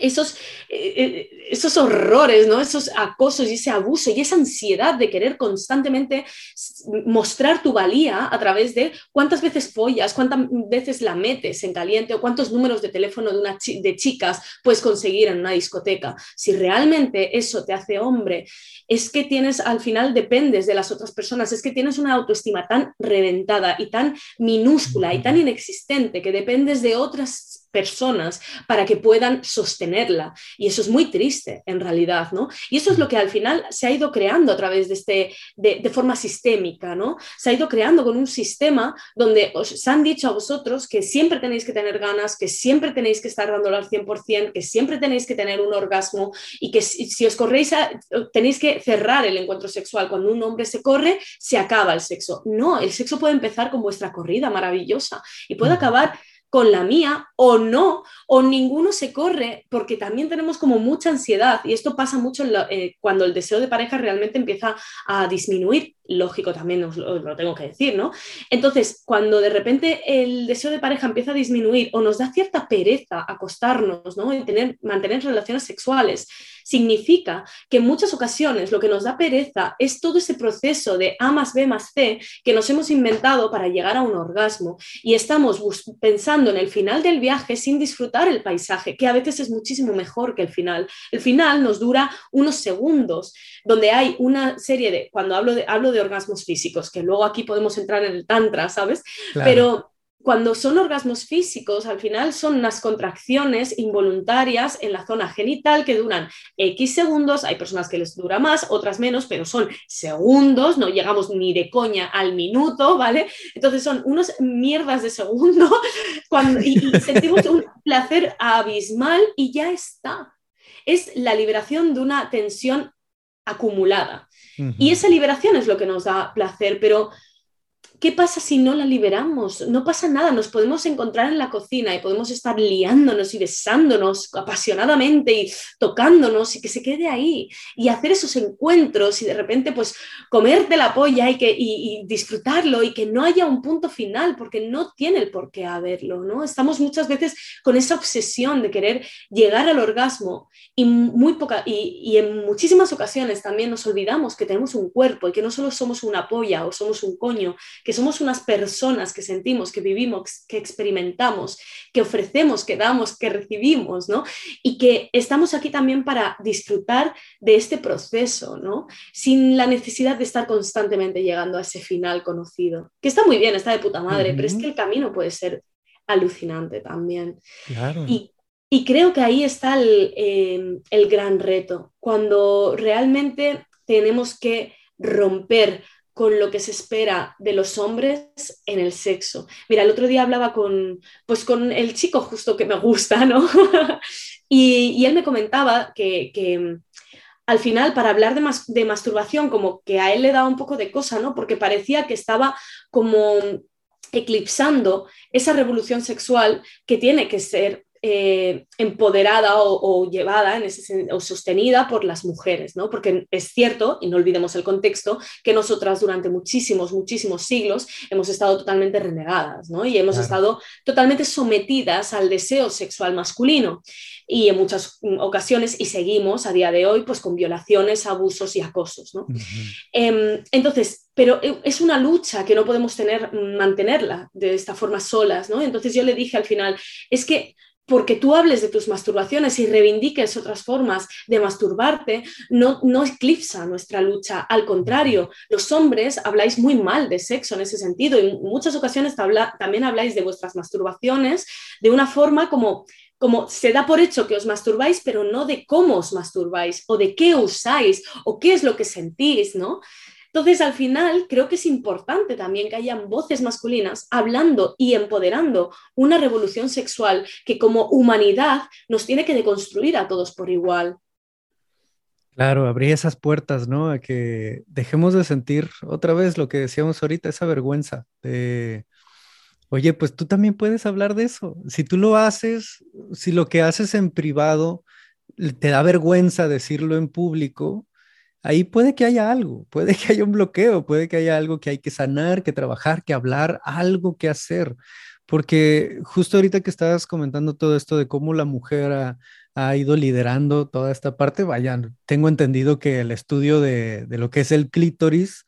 Speaker 2: esos, eh, eh, esos horrores, ¿no? esos acosos y ese abuso y esa ansiedad de querer constantemente mostrar tu valía a través de cuántas veces follas, cuántas veces la metes en caliente o cuántos números de teléfono de, una de chicas puedes conseguir en una discoteca. Si realmente eso te hace hombre, es que tienes, al final dependes de las otras personas, es que tienes una autoestima tan reventada y tan minúscula y tan inexistente que dependes de otras personas para que puedan sostenerla. Y eso es muy triste en realidad, ¿no? Y eso es lo que al final se ha ido creando a través de, este, de, forma sistémica, ¿no? Se ha ido creando con un sistema donde os han dicho a vosotros que siempre tenéis que tener ganas, que siempre tenéis que estar dándolo al 100%, que siempre tenéis que tener un orgasmo y que si, os corréis, tenéis que cerrar el encuentro sexual. Cuando un hombre se corre, se acaba el sexo. No, el sexo puede empezar con vuestra corrida maravillosa y puede acabar con la mía o no, o ninguno se corre, porque también tenemos como mucha ansiedad y esto pasa mucho eh, cuando el deseo de pareja realmente empieza a disminuir lógico también os lo, tengo que decir, ¿no? Entonces, cuando de repente el deseo de pareja empieza a disminuir o nos da cierta pereza acostarnos, ¿no? Y tener, mantener relaciones sexuales, significa que en muchas ocasiones lo que nos da pereza es todo ese proceso de A más B más C que nos hemos inventado para llegar a un orgasmo y estamos pensando en el final del viaje sin disfrutar el paisaje, que a veces es muchísimo mejor que el final. El final nos dura unos segundos, donde hay una serie de, cuando hablo de, hablo de orgasmos físicos, que luego aquí podemos entrar en el tantra, ¿sabes? Pero cuando son orgasmos físicos, al final son unas contracciones involuntarias en la zona genital que duran X segundos, hay personas que les dura más, otras menos, pero son segundos, no llegamos ni de coña al minuto, ¿vale? Entonces son unos mierdas de segundo (laughs) cuando, y sentimos un placer abismal y ya está. Es la liberación de una tensión acumulada. Y esa liberación es lo que nos da placer, pero ¿Qué pasa si no la liberamos? No pasa nada, nos podemos encontrar en la cocina y podemos estar liándonos y besándonos apasionadamente y tocándonos y que se quede ahí y hacer esos encuentros y de repente pues comerte la polla y, que, disfrutarlo y que no haya un punto final porque no tiene el por qué haberlo, ¿no? Estamos muchas veces con esa obsesión de querer llegar al orgasmo y, muy poca, y, y en muchísimas ocasiones también nos olvidamos que tenemos un cuerpo y que no solo somos una polla o somos un coño, que somos unas personas que sentimos, que vivimos, que experimentamos, que ofrecemos, que damos, que recibimos, ¿no? Y que estamos aquí también para disfrutar de este proceso, ¿no? Sin la necesidad de estar constantemente llegando a ese final conocido, que está muy bien, está de puta madre, pero es que el camino puede ser alucinante también. Y, creo que ahí está eh, el, gran reto, cuando realmente tenemos que romper con lo que se espera de los hombres en el sexo. Mira, el otro día hablaba con, pues con el chico justo que me gusta, ¿no? (laughs) y, él me comentaba que, al final, para hablar de, de, masturbación, como que a él le daba un poco de cosa, ¿no? Porque parecía que estaba como eclipsando esa revolución sexual que tiene que ser eh, empoderada o, llevada en ese, o sostenida por las mujeres, ¿no? Porque es cierto, y no olvidemos el contexto, que nosotras durante muchísimos, muchísimos siglos hemos estado totalmente renegadas, ¿no? Y hemos estado totalmente sometidas al deseo sexual masculino y en muchas ocasiones, y seguimos a día de hoy, pues con violaciones, abusos y acosos, ¿no? Em, entonces, pero e, es una lucha que no podemos tener, mantenerla de esta forma solas, ¿no? Entonces yo le dije al final, es que porque tú hables de tus masturbaciones y reivindiques otras formas de masturbarte, no, no eclipsa nuestra lucha. Al contrario, los hombres habláis muy mal de sexo en ese sentido y en muchas ocasiones también habláis de vuestras masturbaciones de una forma como como se da por hecho que os masturbáis, pero no de cómo os masturbáis o de qué usáis o qué es lo que sentís, ¿no? Entonces, al final, creo que es importante también que hayan voces masculinas hablando y empoderando una revolución sexual que como humanidad nos tiene que deconstruir a todos por igual.
Speaker 1: Claro, abrir esas puertas, ¿no? A que dejemos de sentir otra vez lo que decíamos ahorita, esa vergüenza de, oye, pues tú también puedes hablar de eso. Si tú lo haces, si lo que haces en privado te da vergüenza decirlo en público, ahí puede que haya algo, puede que haya un bloqueo, puede que haya algo que hay que sanar, que trabajar, que hablar, algo que hacer. Porque justo ahorita que estabas comentando todo esto de cómo la mujer ha, ido liderando toda esta parte, vaya, tengo entendido que el estudio de, lo que es el clítoris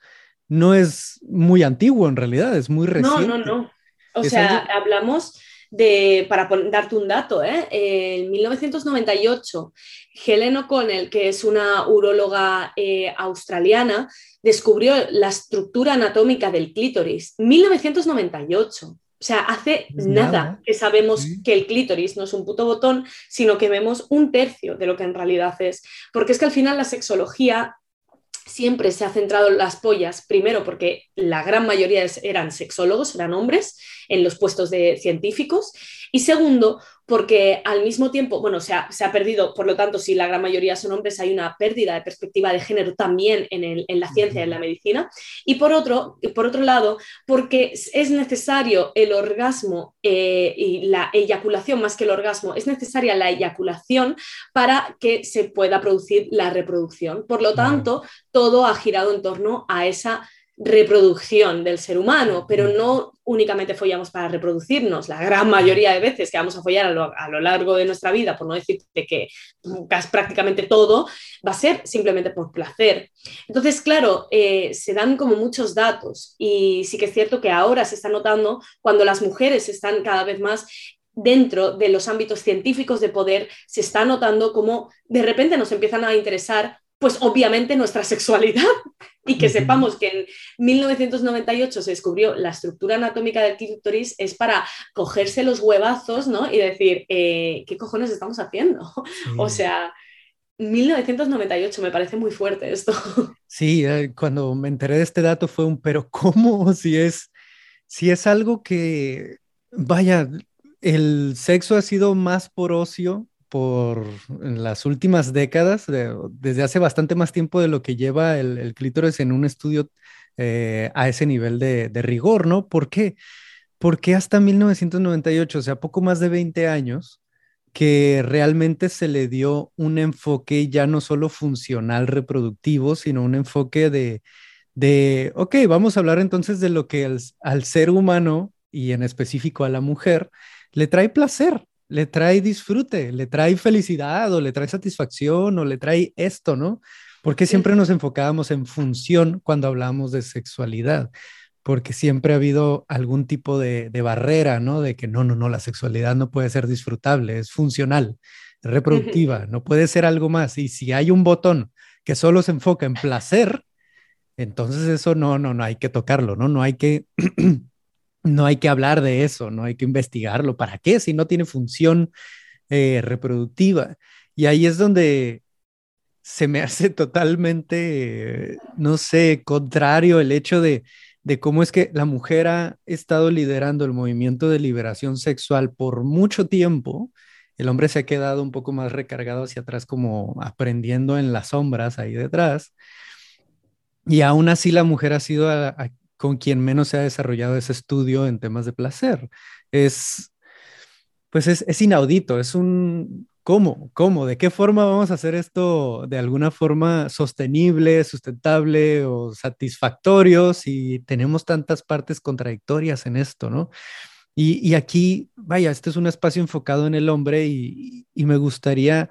Speaker 1: no es muy antiguo en realidad, es muy reciente.
Speaker 2: No, no, no. O sea, hablamos de, para darte un dato, ¿eh? en 1998, Helen O'Connell, que es una uróloga eh, australiana, descubrió la estructura anatómica del clítoris. 1998. O sea, hace nada que sabemos que el clítoris no es un puto botón, sino que vemos un tercio de lo que en realidad es. Porque es que al final la sexología siempre se ha centrado en las pollas, primero porque la gran mayoría eran sexólogos, eran hombres en los puestos de científicos, y segundo porque al mismo tiempo, bueno, se ha, se ha, perdido, por lo tanto, si la gran mayoría son hombres, hay una pérdida de perspectiva de género también en, en la ciencia, en la medicina, y por otro, por otro lado, porque es necesario el orgasmo eh, y la eyaculación, más que el orgasmo, es necesaria la eyaculación para que se pueda producir la reproducción. Por lo tanto, todo ha girado en torno a esa reproducción del ser humano, pero no únicamente follamos para reproducirnos. La gran mayoría de veces que vamos a follar a lo, largo de nuestra vida, por no decirte que prácticamente todo, va a ser simplemente por placer. Entonces, claro, eh, se dan como muchos datos y sí que es cierto que ahora se está notando cuando las mujeres están cada vez más dentro de los ámbitos científicos de poder, se está notando como de repente nos empiezan a interesar pues obviamente nuestra sexualidad y que sepamos que en 1998 se descubrió la estructura anatómica del clítoris es para cogerse los huevazos, ¿no? Y decir, eh, ¿qué cojones estamos haciendo? O sea, 1998 me parece muy fuerte esto.
Speaker 1: Sí, eh, cuando me enteré de este dato fue un, pero ¿cómo? (laughs) Si es, si es algo que, vaya, el sexo ha sido más por ocio por las últimas décadas, desde hace bastante más tiempo de lo que lleva el, clítoris en un estudio eh, a ese nivel de, rigor, ¿no? ¿Por qué? Porque hasta 1998, o sea, poco más de 20 años, que realmente se le dio un enfoque ya no solo funcional reproductivo, sino un enfoque de, de ok, vamos a hablar entonces de lo que al ser humano y en específico a la mujer le trae placer, le trae disfrute, le trae felicidad o le trae satisfacción o le trae esto, ¿no? Porque siempre nos enfocábamos en función cuando hablamos de sexualidad. porque siempre ha habido algún tipo de, barrera, ¿no? De que no, no, no, la sexualidad no puede ser disfrutable, es funcional, es reproductiva, (laughs) no puede ser algo más. Y si hay un botón que solo se enfoca en placer, entonces eso no, no, no hay que tocarlo, ¿no? No hay que, (clears throat) no hay que hablar de eso, no hay que investigarlo. ¿Para qué? Si no tiene función eh, reproductiva. Y ahí es donde se me (laughs) hace totalmente, no sé, contrario el hecho de, de cómo es que la mujer ha estado liderando el movimiento de liberación sexual por mucho tiempo. El hombre se ha quedado un poco más recargado hacia atrás, como aprendiendo en las sombras ahí detrás. Y aún así la mujer ha sido con quien menos se ha desarrollado ese estudio en temas de placer. Es, pues es, es inaudito, es un, ¿Cómo? ¿Cómo? ¿De qué forma vamos a hacer esto de alguna forma sostenible, sustentable o satisfactorio si tenemos tantas partes contradictorias en esto, ¿no? Y, aquí, vaya, este es un espacio enfocado en el hombre y, y me gustaría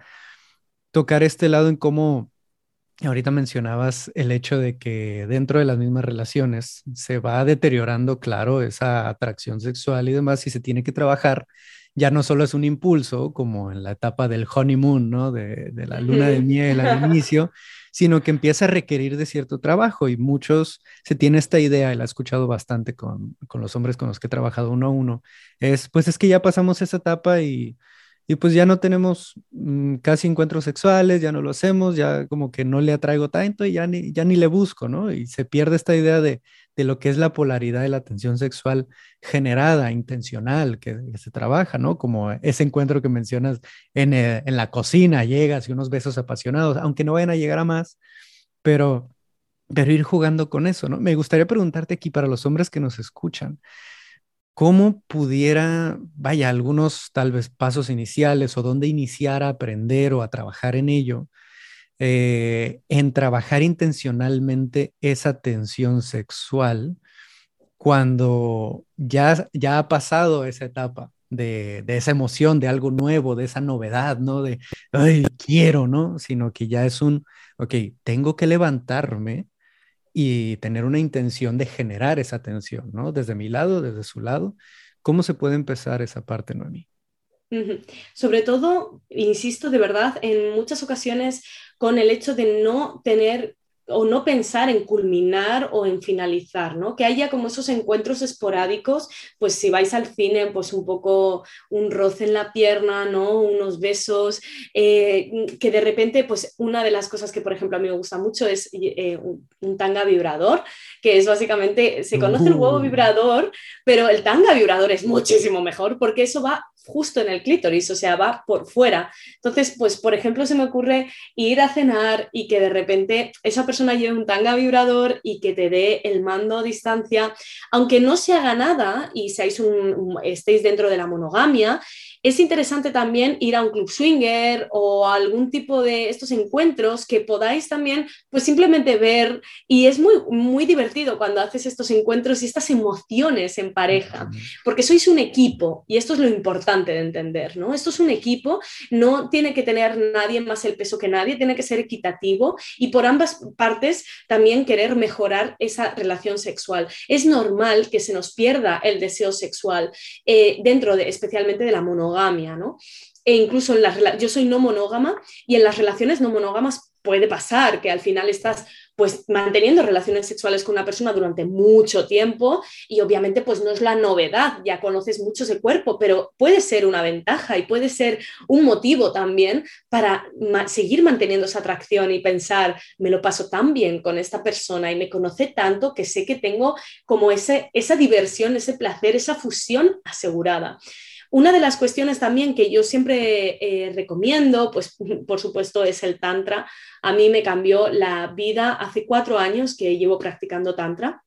Speaker 1: tocar este lado en cómo ahorita mencionabas el hecho de que dentro de las mismas relaciones se va deteriorando, claro, esa atracción sexual y demás y se tiene que trabajar ya no solo es un impulso, como en la etapa del honeymoon, ¿no? De, la luna de (laughs) miel al inicio, sino que empieza a requerir de cierto trabajo y muchos se tiene esta idea, y la he escuchado bastante con, con los hombres con los que he trabajado uno a uno, es pues es que ya pasamos esa etapa y, y pues ya no tenemos mm, casi encuentros sexuales, ya no lo hacemos, ya como que no le atraigo tanto y ya ni, ya ni le busco, ¿no? Y se pierde esta idea de, de lo que es la polaridad de la tensión sexual generada, intencional, que, se trabaja, ¿no? Como ese encuentro que mencionas en, eh, en, la cocina, llegas y unos besos apasionados, aunque no vayan a llegar a más, pero, pero ir jugando con eso, ¿no? Me gustaría preguntarte aquí para los hombres que nos escuchan, ¿cómo pudiera, vaya, algunos tal vez pasos iniciales o dónde iniciar a aprender o a trabajar en ello? Eh, en trabajar intencionalmente esa tensión sexual cuando ya, ya ha pasado esa etapa de, de, esa emoción, de algo nuevo, de esa novedad, ¿no? De, ay, quiero, ¿no? Sino que ya es un, ok, tengo que levantarme y tener una intención de generar esa tensión, ¿no? Desde mi lado, desde su lado. ¿Cómo se puede empezar esa parte, Noemí?
Speaker 2: Sobre todo, insisto de verdad, en muchas ocasiones con el hecho de no tener o no pensar en culminar o en finalizar, ¿no? Que haya como esos encuentros esporádicos, pues si vais al cine, pues un poco un roce en la pierna, ¿no? Unos besos, eh, que de repente, pues una de las cosas que, por ejemplo, a mí me gusta mucho es eh, un, tanga vibrador, que es básicamente, se conoce el huevo uh. vibrador, pero el tanga vibrador es muchísimo mejor porque eso va justo en el clítoris, o sea, va por fuera. Entonces, pues, por ejemplo, se me ocurre ir a cenar y que de repente esa persona lleve un tanga vibrador y que te dé el mando a distancia, aunque no se haga nada y seáis un, estéis dentro de la monogamia, es interesante también ir a un club swinger o a algún tipo de estos encuentros que podáis también, pues simplemente ver. Y es muy, muy divertido cuando haces estos encuentros y estas emociones en pareja, porque sois un equipo y esto es lo importante de entender, ¿no? Esto es un equipo, no tiene que tener nadie más el peso que nadie, tiene que ser equitativo y por ambas partes también querer mejorar esa relación sexual. Es normal que se nos pierda el deseo sexual eh, dentro de, especialmente de la monogamia E incluso en las yo soy no monógama y en las relaciones no monógamas puede pasar que al final estás pues manteniendo relaciones sexuales con una persona durante mucho tiempo y obviamente pues no es la novedad, ya conoces mucho ese cuerpo, pero puede ser una ventaja y puede ser un motivo también para seguir manteniendo esa atracción y pensar, me lo paso tan bien con esta persona y me conoce tanto que sé que tengo como ese, esa diversión, ese placer, esa fusión asegurada. Una de las cuestiones también que yo siempre eh, recomiendo, pues (laughs) por supuesto es el Tantra. A mí me cambió la vida hace cuatro años que llevo practicando Tantra.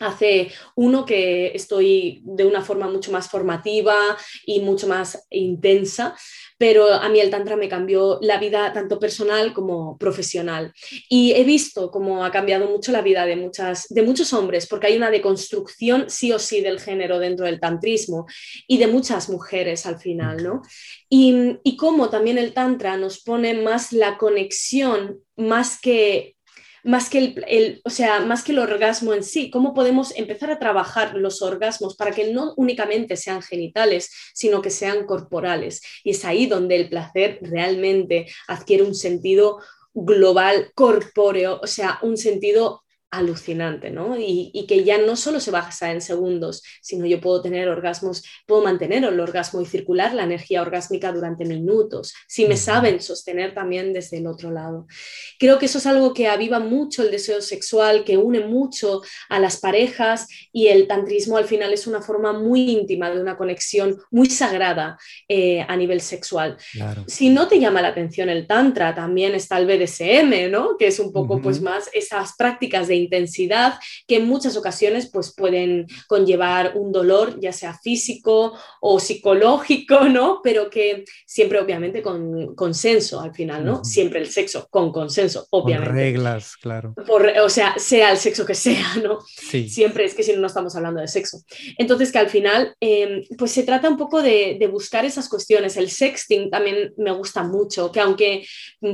Speaker 2: Hace uno que estoy de una forma mucho más formativa y mucho más intensa, pero a mí el Tantra me cambió la vida tanto personal como profesional. Y he visto cómo ha cambiado mucho la vida de, muchas, de muchos hombres, porque hay una deconstrucción sí o sí del género dentro del tantrismo y de muchas mujeres al final, ¿no? Y, y cómo también el Tantra nos pone más la conexión, más que más que el, o sea, más que el orgasmo en sí, cómo podemos empezar a trabajar los orgasmos para que no únicamente sean genitales, sino que sean corporales. Y es ahí donde el placer realmente adquiere un sentido global, corpóreo, o sea, un sentido alucinante, ¿no? Y, que ya no solo se basa en segundos, sino yo puedo tener orgasmos, puedo mantener el orgasmo y circular la energía orgásmica durante minutos, si me saben sostener también desde el otro lado. Creo que eso es algo que aviva mucho el deseo sexual, que une mucho a las parejas y el tantrismo al final es una forma muy íntima de una conexión muy sagrada eh, a nivel sexual. Si no te llama la atención el tantra, también está el BDSM, ¿no? Que es un poco pues más esas prácticas de intensidad que en muchas ocasiones pues pueden conllevar un dolor, ya sea físico o psicológico, (laughs) ¿no? Pero que siempre obviamente con consenso al final, ¿no? Siempre el sexo con consenso, obviamente.
Speaker 1: Con reglas, claro.
Speaker 2: o sea, sea el sexo que sea, ¿no?
Speaker 1: Sí.
Speaker 2: Siempre es que si no, no estamos hablando de sexo. Entonces que al final em, pues se trata un poco de, de buscar esas cuestiones. El sexting también me gusta mucho, que aunque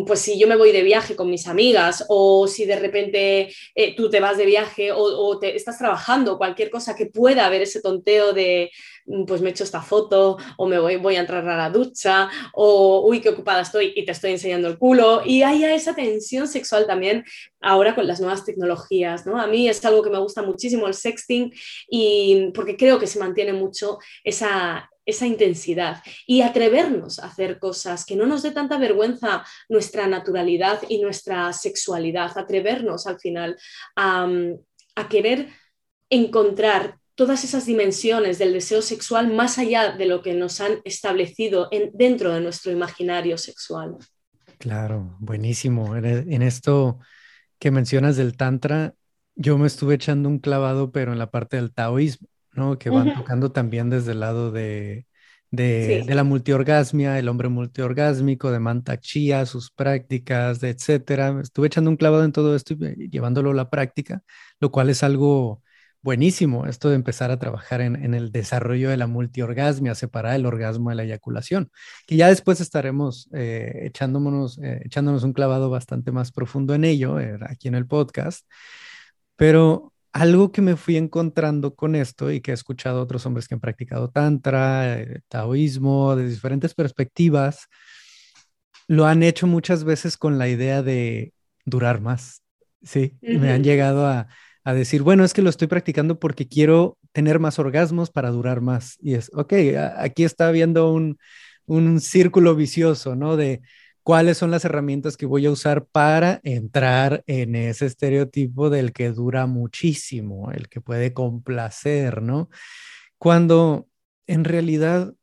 Speaker 2: pues si yo me voy de viaje con mis amigas o si de repente eh, tú te vas de viaje o, te estás trabajando, cualquier cosa que pueda haber ese tonteo de, mm, pues me echo esta foto o me voy, voy a entrar a la ducha o, uy, qué ocupada estoy y te estoy enseñando el culo. Y haya esa tensión sexual también ahora con las nuevas tecnologías, ¿no? A mí es algo que me gusta muchísimo el sexting y porque creo que se mantiene mucho esa, esa intensidad y atrevernos a hacer cosas, que no nos dé tanta vergüenza nuestra naturalidad y nuestra sexualidad, atrevernos al final a, querer encontrar todas esas dimensiones del deseo sexual más allá de lo que nos han establecido en, dentro de nuestro imaginario sexual.
Speaker 1: Claro, buenísimo. En, esto que mencionas del Tantra, yo me estuve echando un clavado, pero en la parte del taoísmo. ¿No? Que van tocando también desde el lado de, de, la multiorgasmia, el hombre multiorgásmico, de Manta Chia, sus prácticas, de etcétera. Estuve echando un clavado en todo esto y llevándolo a la práctica, lo cual es algo buenísimo, esto de empezar a trabajar en, el desarrollo de la multiorgasmia, separar el orgasmo de la eyaculación, que ya después estaremos eh, echándonos, eh, echándonos un clavado bastante más profundo en ello eh, aquí en el podcast. Pero algo que me fui encontrando con esto y que he escuchado a otros hombres que han practicado tantra, eh, taoísmo, de diferentes perspectivas, lo han hecho muchas veces con la idea de durar más. Sí, me han llegado a, decir, bueno, es que lo estoy practicando porque quiero tener más orgasmos para durar más. Y es, ok, aquí está habiendo un, un círculo vicioso, ¿no? De cuáles son las herramientas que voy a usar para entrar en ese estereotipo del que dura muchísimo, el que puede complacer, ¿no? Cuando en realidad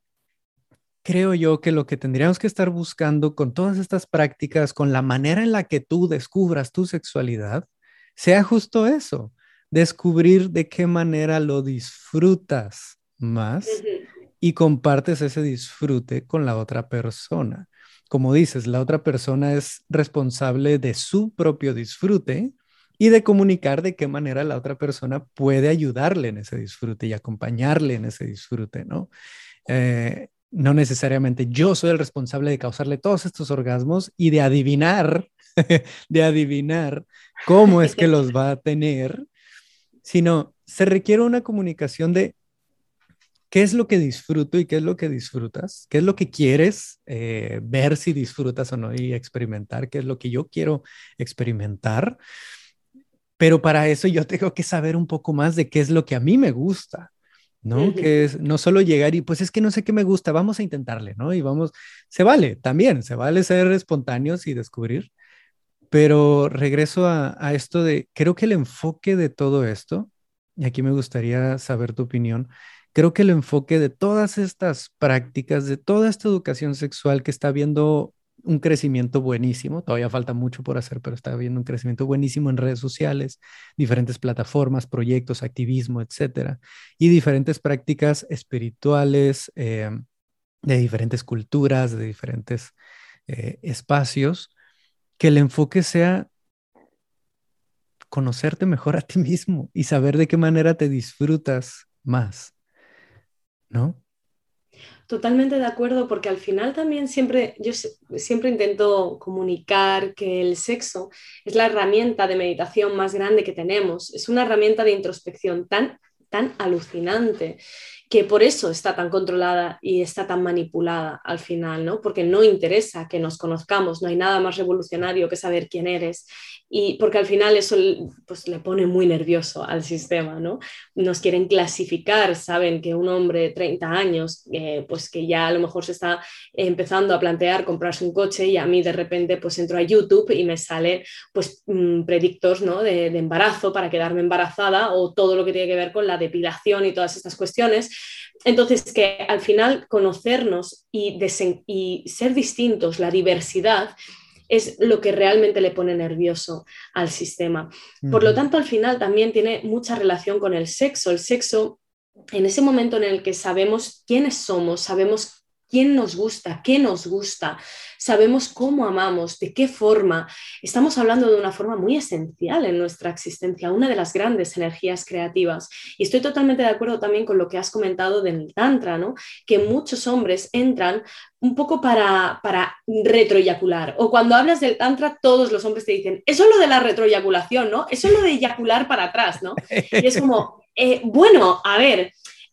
Speaker 1: creo yo que lo que tendríamos que estar buscando con todas estas prácticas, con la manera en la que tú descubras tu sexualidad, sea justo eso, descubrir de qué manera lo disfrutas más y compartes ese disfrute con la otra persona como dices, la otra persona es responsable de su propio disfrute y de comunicar de qué manera la otra persona puede ayudarle en ese disfrute y acompañarle en ese disfrute, ¿no? Eh, no necesariamente yo soy el responsable de causarle todos estos orgasmos y de adivinar, (laughs) de adivinar cómo es que (laughs) los va a tener, sino se requiere una comunicación de qué es lo que disfruto y qué es lo que disfrutas, qué es lo que quieres eh, ver si disfrutas o no y experimentar, qué es lo que yo quiero experimentar. Pero para eso yo tengo que saber un poco más de qué es lo que a mí me gusta, ¿no? Que es no solo llegar y pues es que no sé qué me gusta, vamos a intentarle, ¿no? Y vamos, se vale también, se vale ser espontáneos y descubrir. Pero regreso a, a esto de, creo que el enfoque de todo esto, y aquí me gustaría saber tu opinión, creo que el enfoque de todas estas prácticas, de toda esta educación sexual que está viendo un crecimiento buenísimo, todavía falta mucho por hacer, pero está viendo un crecimiento buenísimo en redes sociales, diferentes plataformas, proyectos, activismo, etcétera, y diferentes prácticas espirituales eh, de diferentes culturas, de diferentes eh, espacios, que el enfoque sea conocerte mejor a ti mismo y saber de qué manera te disfrutas más. ¿No?
Speaker 2: totalmente de acuerdo, porque al final también siempre, yo siempre intento comunicar que el sexo es la herramienta de meditación más grande que tenemos, es una herramienta de introspección tan, tan alucinante que por eso está tan controlada y está tan manipulada al final, ¿no? Porque no interesa que nos conozcamos, no hay nada más revolucionario que saber quién eres y porque al final eso pues, le pone muy nervioso al sistema, ¿no? Nos quieren clasificar, saben que un hombre de 30 años, eh, pues que ya a lo mejor se está empezando a plantear comprarse un coche y a mí de repente pues entro a YouTube y me sale pues mm, predictos, ¿no? De embarazo para quedarme embarazada o todo lo que tiene que ver con la depilación y todas estas cuestiones. Entonces, que al final conocernos y, y ser distintos, la diversidad, es lo que realmente le pone nervioso al sistema. Por lo tanto, al final también tiene mucha relación con el sexo. El sexo, en ese momento en el que sabemos quiénes somos, sabemos quién nos gusta, qué nos gusta, sabemos cómo amamos, de qué forma. Estamos hablando de una forma muy esencial en nuestra existencia, una de las grandes energías creativas. Y estoy totalmente de acuerdo también con lo que has comentado del Tantra, ¿no? que muchos hombres entran un poco para, para retroeyacular. O cuando hablas del Tantra, todos los hombres te dicen, eso es lo de la retroeyaculación, ¿no? Eso es lo de eyacular para atrás, ¿no? Y es como, eh, bueno, a ver,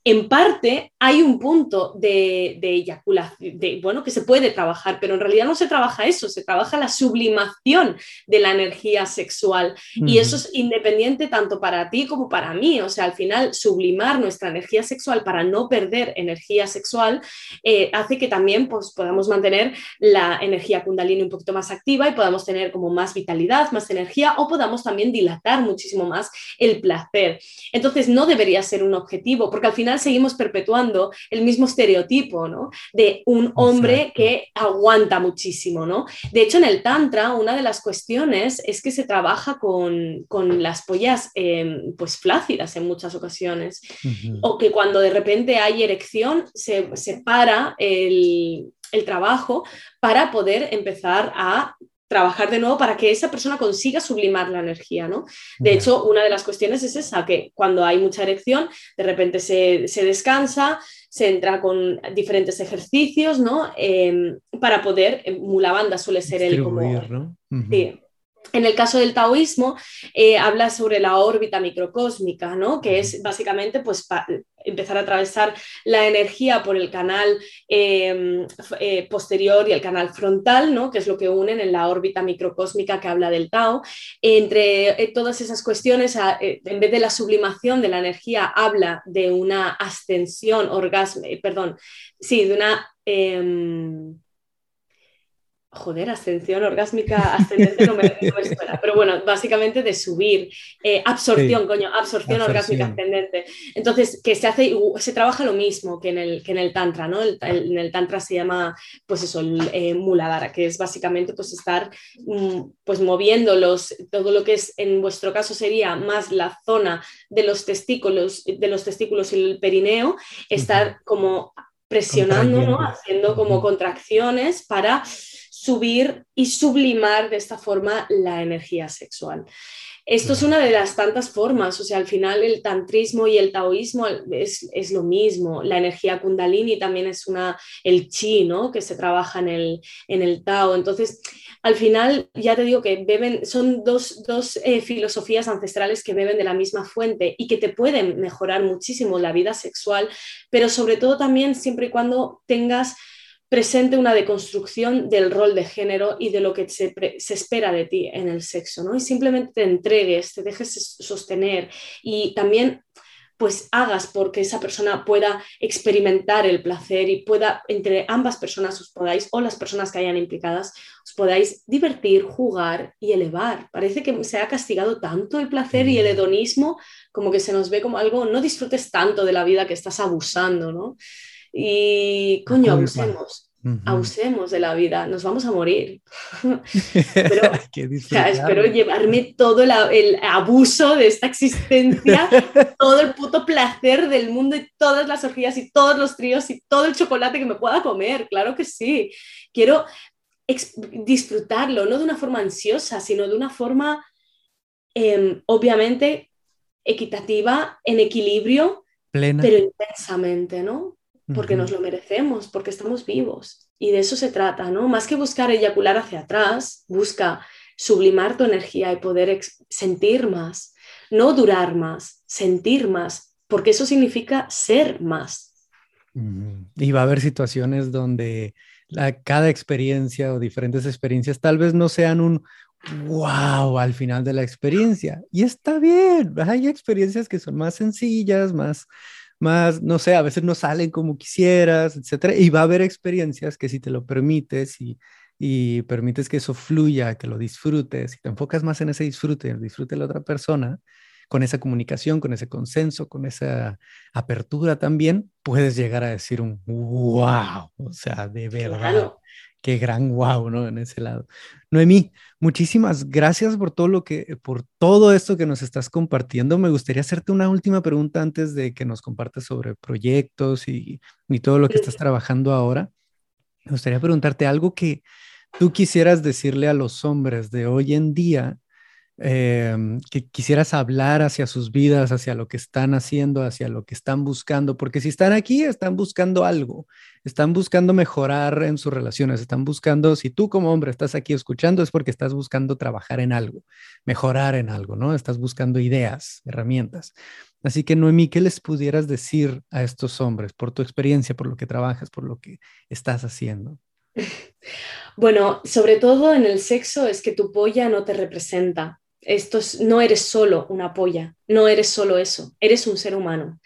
Speaker 2: en parte hay un punto de, eyaculación, de, bueno, que se puede trabajar, pero en realidad no se trabaja eso, se trabaja la sublimación de la energía sexual. Y eso es independiente tanto para ti como para mí. O sea, al final, sublimar nuestra energía sexual para no perder energía sexual eh, hace que también pues, podamos mantener la energía kundalini un poquito más activa y podamos tener como más vitalidad, más energía o podamos también dilatar muchísimo más el placer. Entonces, no debería ser un objetivo, porque al final seguimos perpetuando el mismo estereotipo, ¿no? De un hombre que aguanta muchísimo, ¿no? De hecho, en el Tantra, una de las cuestiones es que se trabaja con, las pollas em, pues flácidas en muchas ocasiones, o que cuando de repente hay erección se, se para el, el trabajo para poder empezar a trabajar de nuevo para que esa persona consiga sublimar la energía, ¿no? De hecho, una de las cuestiones es esa, que cuando hay mucha erección, de repente se, descansa, se entra con diferentes ejercicios, ¿no? Em, para poder, eh, Mula Banda suele ser el como... ¿no? sí, en el caso del taoísmo, eh, habla sobre la órbita microcósmica, ¿no? que es básicamente pues, empezar a atravesar la energía por el canal em, eh, posterior y el canal frontal, ¿no? que es lo que unen en la órbita microcósmica que habla del Tao. Entre eh, todas esas cuestiones, en vez de la sublimación de la energía, habla de una ascensión, orgasmo, perdón, sí, de una em, joder, ascensión orgásmica ascendente no me, pero bueno, básicamente de subir, eh, absorción, coño, absorción, orgásmica ascendente. Entonces, que se hace, se trabaja lo mismo que en el, que en el tantra, ¿no? en el tantra se llama, pues eso, el eh, muladhara, que es básicamente pues estar, mm, pues moviendo todo lo que es, en vuestro caso sería más la zona de los testículos, de los testículos y el perineo, estar como presionando, ¿no? Haciendo como contracciones para subir y sublimar de esta forma la energía sexual. Esto es una de las tantas formas, o sea, al final el tantrismo y el taoísmo es, lo mismo, la energía kundalini también es una, el chi, ¿no? Que se trabaja en el, en el tao. Entonces, al final, ya te digo que beben, son dos, eh, filosofías ancestrales que beben de la misma fuente y que te pueden mejorar muchísimo la vida sexual, pero sobre todo también siempre y cuando tengas presente una deconstrucción del rol de género y de lo que se, espera de ti en el sexo, ¿no? Y simplemente te entregues, te dejes sostener y también pues hagas porque esa persona pueda experimentar el placer y pueda, entre ambas personas os podáis, o las personas que hayan implicadas, os podáis divertir, jugar y elevar. Parece que se ha castigado tanto el placer y el hedonismo, como que se nos ve como algo, no disfrutes tanto de la vida que estás abusando, ¿no? Y coño, abusemos. Abusemos de la vida, nos vamos a morir. (laughs) Pero, (laughs) espero llevarme todo el abuso de esta existencia, (laughs) todo el puto placer del mundo y todas las orgías y todos los tríos y todo el chocolate que me pueda comer, claro que sí. Quiero disfrutarlo, no de una forma ansiosa, sino de una forma, em, obviamente, equitativa, en equilibrio, pero intensamente, ¿no? Porque nos lo merecemos, porque estamos vivos. Y de eso se trata, ¿no? Más que buscar eyacular hacia atrás, busca sublimar tu energía y poder sentir más, no durar más, sentir más, porque eso significa ser más.
Speaker 1: Y va a haber situaciones donde cada experiencia o diferentes experiencias tal vez no sean un wow al final de la experiencia. Y está bien, hay experiencias que son más sencillas, más, más, no sé, a veces no salen como quisieras, etcétera. Y va a haber experiencias que si te lo permites y, y permites que eso fluya, que lo disfrutes, y te enfocas más en ese disfrute, el disfrute de la otra persona, con esa comunicación, con ese consenso, con esa apertura también, puedes llegar a decir un wow, o sea, de verdad. Qué gran wow, ¿no? En ese lado. Noemí, muchísimas gracias por todo lo que, por todo esto que nos estás compartiendo. Me gustaría hacerte una última pregunta antes de que nos compartas sobre proyectos y, y todo lo que estás trabajando ahora. Me gustaría preguntarte algo que tú quisieras decirle a los hombres de hoy en día Em, que quisieras hablar hacia sus vidas, hacia lo que están haciendo, hacia lo que están buscando, porque si están aquí, están buscando algo, están buscando mejorar en sus relaciones, están buscando, si tú como hombre estás aquí escuchando, es porque estás buscando trabajar en algo, mejorar en algo, ¿no? Estás buscando ideas, herramientas. Así que, Noemí, ¿qué les pudieras decir a estos hombres por tu experiencia, por lo que trabajas, por lo que estás haciendo? (laughs)
Speaker 2: Bueno, sobre todo en el sexo es que tu polla no te representa esto no eres solo una polla, no eres solo eso, eres un ser humano.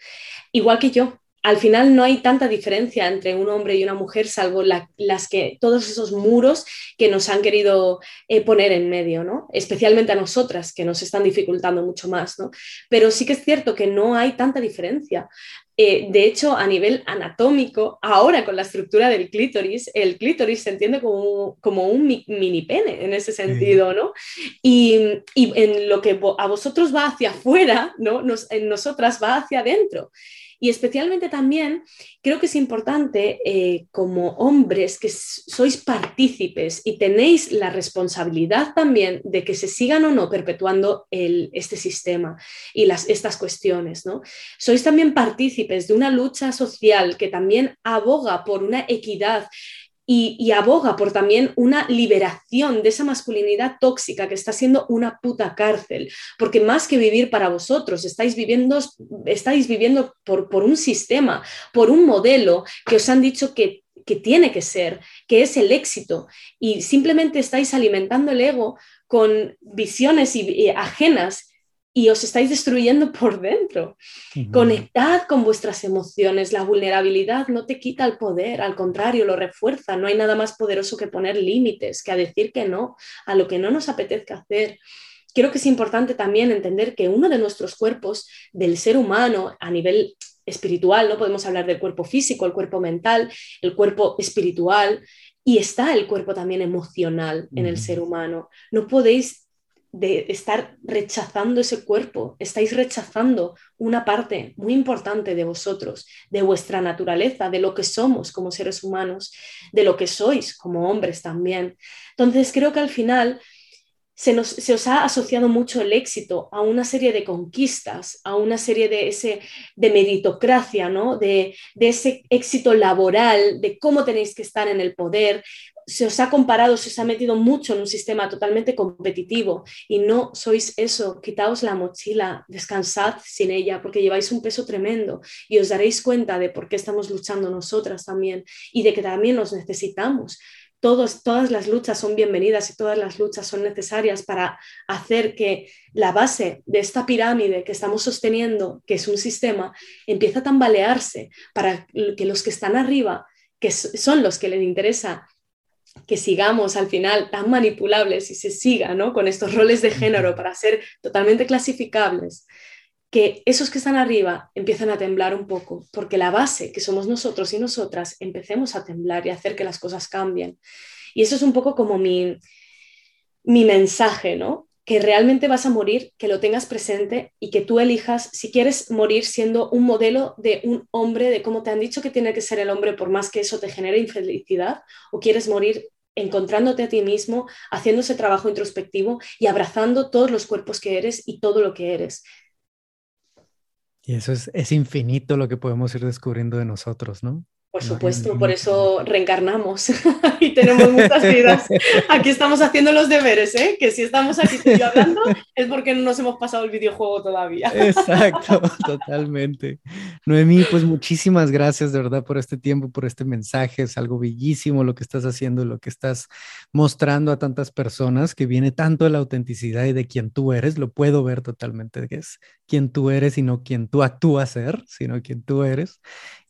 Speaker 2: Igual que yo, al final no hay tanta diferencia entre un hombre y una mujer, salvo las que, todos esos muros que nos han querido eh, poner en medio, ¿no? Especialmente a nosotras, que nos están dificultando mucho más, ¿no? Pero sí que es cierto que no hay tanta diferencia. Eh, de hecho, a nivel anatómico, ahora con la estructura del clítoris, el clítoris se entiende como, como un mini pene en ese sentido, ¿no? Y, en lo que a vosotros va hacia afuera, ¿no? en nosotras va hacia adentro. Y especialmente también creo que es importante eh, como hombres que sois partícipes y tenéis la responsabilidad también de que se sigan o no perpetuando este sistema y las, estas cuestiones. ¿no? Sois también partícipes de una lucha social que también aboga por una equidad y, aboga por también una liberación de esa masculinidad tóxica que está siendo una puta cárcel, porque más que vivir para vosotros, estáis viviendo, estáis viviendo por, por un sistema, por un modelo que os han dicho que, que tiene que ser, que es el éxito, y simplemente estáis alimentando el ego con visiones y, ajenas y os estáis destruyendo por dentro. Conectad con vuestras emociones. La vulnerabilidad no te quita el poder, al contrario, lo refuerza. No hay nada más poderoso que poner límites, que a decir que no a lo que no nos apetezca hacer. Creo que es importante también entender que uno de nuestros cuerpos del ser humano a nivel espiritual, no podemos hablar del cuerpo físico, el cuerpo mental, el cuerpo espiritual, y está el cuerpo también emocional en el ser humano. No podéis de estar rechazando ese cuerpo, estáis rechazando una parte muy importante de vosotros, de vuestra naturaleza, de lo que somos como seres humanos, de lo que sois como hombres también. Entonces creo que al final se, nos, se os ha asociado mucho el éxito a una serie de conquistas, a una serie de, ese, de meritocracia, ¿no? de, de ese éxito laboral, de cómo tenéis que estar en el poder, se os ha comparado, se os ha metido mucho en un sistema totalmente competitivo y no sois eso, quitaos la mochila, descansad sin ella porque lleváis un peso tremendo y os daréis cuenta de por qué estamos luchando nosotras también y de que también nos necesitamos. Todos, todas las luchas son bienvenidas y todas las luchas son necesarias para hacer que la base de esta pirámide que estamos sosteniendo, que es un sistema, empiece a tambalearse para que los que están arriba, que son los que les interesa que sigamos al final tan manipulables y se siga ¿no? con estos roles de género para ser totalmente clasificables, que esos que están arriba empiezan a temblar un poco, porque la base, que somos nosotros y nosotras, empecemos a temblar y a hacer que las cosas cambien. Y eso es un poco como mi, mi mensaje, ¿no? que realmente vas a morir, que lo tengas presente y que tú elijas si quieres morir siendo un modelo de un hombre, de cómo te han dicho que tiene que ser el hombre por más que eso te genere infelicidad, o quieres morir encontrándote a ti mismo, haciendo ese trabajo introspectivo y abrazando todos los cuerpos que eres y todo lo que eres.
Speaker 1: Y eso es, es infinito lo que podemos ir descubriendo de nosotros, ¿no?
Speaker 2: Por supuesto, por eso reencarnamos (laughs) y tenemos muchas vidas. Aquí estamos haciendo los deberes, ¿eh? que si estamos aquí hablando es porque no nos hemos pasado el videojuego todavía.
Speaker 1: Exacto, (laughs) totalmente. Noemí, pues muchísimas gracias de verdad por este tiempo, por este mensaje. Es algo bellísimo lo que estás haciendo, lo que estás mostrando a tantas personas, que viene tanto de la autenticidad y de quien tú eres. Lo puedo ver totalmente, que es quien tú eres y no quien tú actúas ser, sino quien tú eres.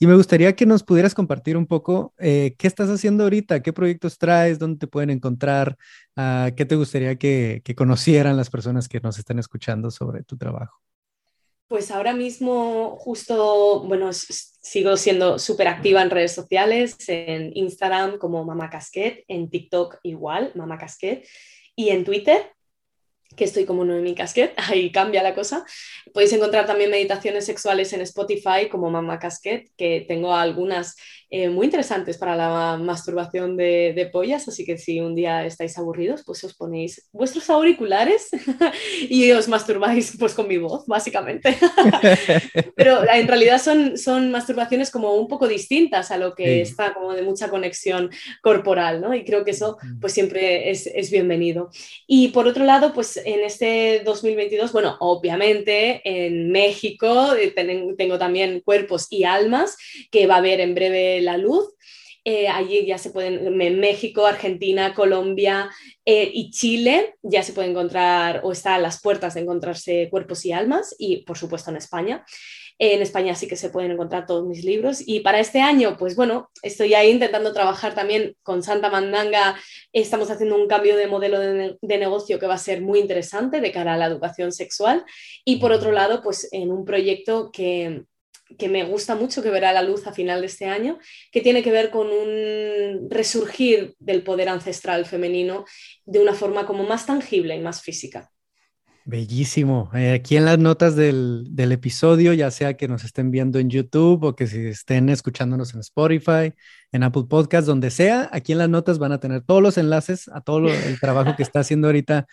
Speaker 1: Y me gustaría que nos pudieras compartir un poco eh, qué estás haciendo ahorita, qué proyectos traes, dónde te pueden encontrar, uh, qué te gustaría que, que conocieran las personas que nos están escuchando sobre tu trabajo.
Speaker 2: Pues ahora mismo justo, bueno, sigo siendo súper activa en redes sociales, en Instagram como Mama Casquet, en TikTok igual, Mama Casquet, y en Twitter que estoy como Noemi Casquet, (laughs) ahí cambia la cosa. Podéis encontrar también meditaciones sexuales en Spotify como Mama Casquet, que tengo algunas eh, muy interesantes para la masturbación de, de, pollas, así que si un día estáis aburridos, pues os ponéis vuestros auriculares (laughs) y os masturbáis pues con mi voz, básicamente. (laughs) Pero en realidad son, son masturbaciones como un poco distintas a lo que está como de mucha conexión corporal, ¿no? Y creo que eso pues siempre es, es bienvenido. Y por otro lado, pues en este 2022, bueno, obviamente en México eh, tengo también cuerpos y almas que va a haber en breve la luz. Eh, allí ya se pueden, en México, Argentina, Colombia eh, y Chile, ya se puede encontrar o está a las puertas de encontrarse cuerpos y almas y por supuesto en España. En España sí que se pueden encontrar todos mis libros. Y para este año, pues bueno, estoy ahí intentando trabajar también con Santa Mandanga. Estamos haciendo un cambio de modelo de, de, negocio que va a ser muy interesante de cara a la educación sexual. Y por otro lado, pues en un proyecto que, que me gusta mucho, que verá la luz a final de este año, que tiene que ver con un resurgir del poder ancestral femenino de una forma como más tangible y más física.
Speaker 1: Bellísimo. Eh, aquí en las notas del, del, episodio, ya sea que nos estén viendo en YouTube o que si estén escuchándonos en Spotify, en Apple Podcast, donde sea, aquí en las notas van a tener todos los enlaces a todo el trabajo que está haciendo ahorita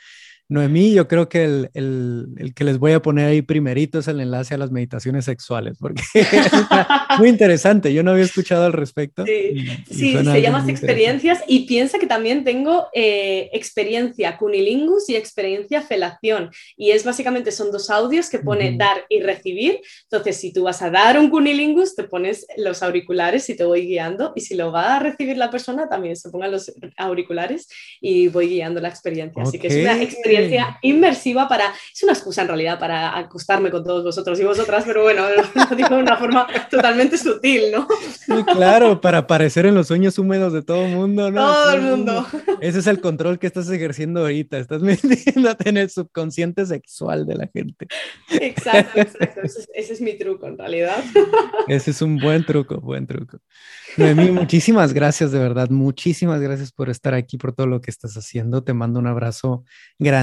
Speaker 1: Noemí, yo creo que el, el, el, que les voy a poner ahí primerito es el enlace a las meditaciones sexuales, porque (laughs) es muy interesante. Yo no había escuchado al respecto.
Speaker 2: Sí, sí se llama experiencias y piensa que también tengo eh, experiencia cunilingus y experiencia felación. Y es básicamente, son dos audios que pone uh -huh. dar y recibir. Entonces, si tú vas a dar un cunilingus, te pones los auriculares y te voy guiando. Y si lo va a recibir la persona, también se pongan los auriculares y voy guiando la experiencia. Así okay. que es una experiencia inmersiva para, es una excusa en realidad para acostarme con todos vosotros y vosotras, pero bueno, lo digo de una forma totalmente sutil, ¿no?
Speaker 1: Sí, claro, para aparecer en los sueños húmedos de todo el mundo, ¿no?
Speaker 2: Todo el mundo.
Speaker 1: Ese es el control que estás ejerciendo ahorita, estás (laughs) metiéndote en el subconsciente sexual de la gente.
Speaker 2: Exacto, exacto, ese es, ese es mi truco en realidad.
Speaker 1: Ese es un buen truco, buen truco. Noemí, muchísimas gracias, de verdad. Muchísimas gracias por estar aquí, por todo lo que estás haciendo. Te mando un abrazo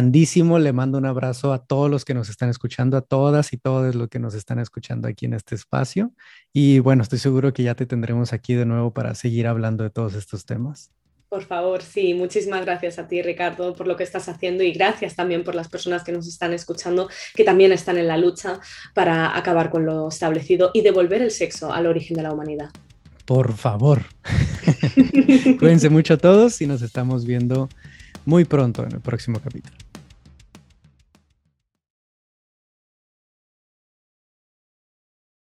Speaker 1: grandísimo. Le mando un abrazo a todos los que nos están escuchando, a todas y todos los que nos están escuchando aquí en este espacio. Y bueno, estoy seguro que ya te tendremos aquí de nuevo para seguir hablando de todos estos temas.
Speaker 2: Por favor, sí, muchísimas gracias a ti, Ricardo, por lo que estás haciendo y gracias también por las personas que nos están escuchando, que también están en la lucha para acabar con lo establecido y devolver el sexo al origen de la humanidad
Speaker 1: por favor. (laughs) Cuídense mucho a todos y nos estamos viendo muy pronto en el próximo capítulo.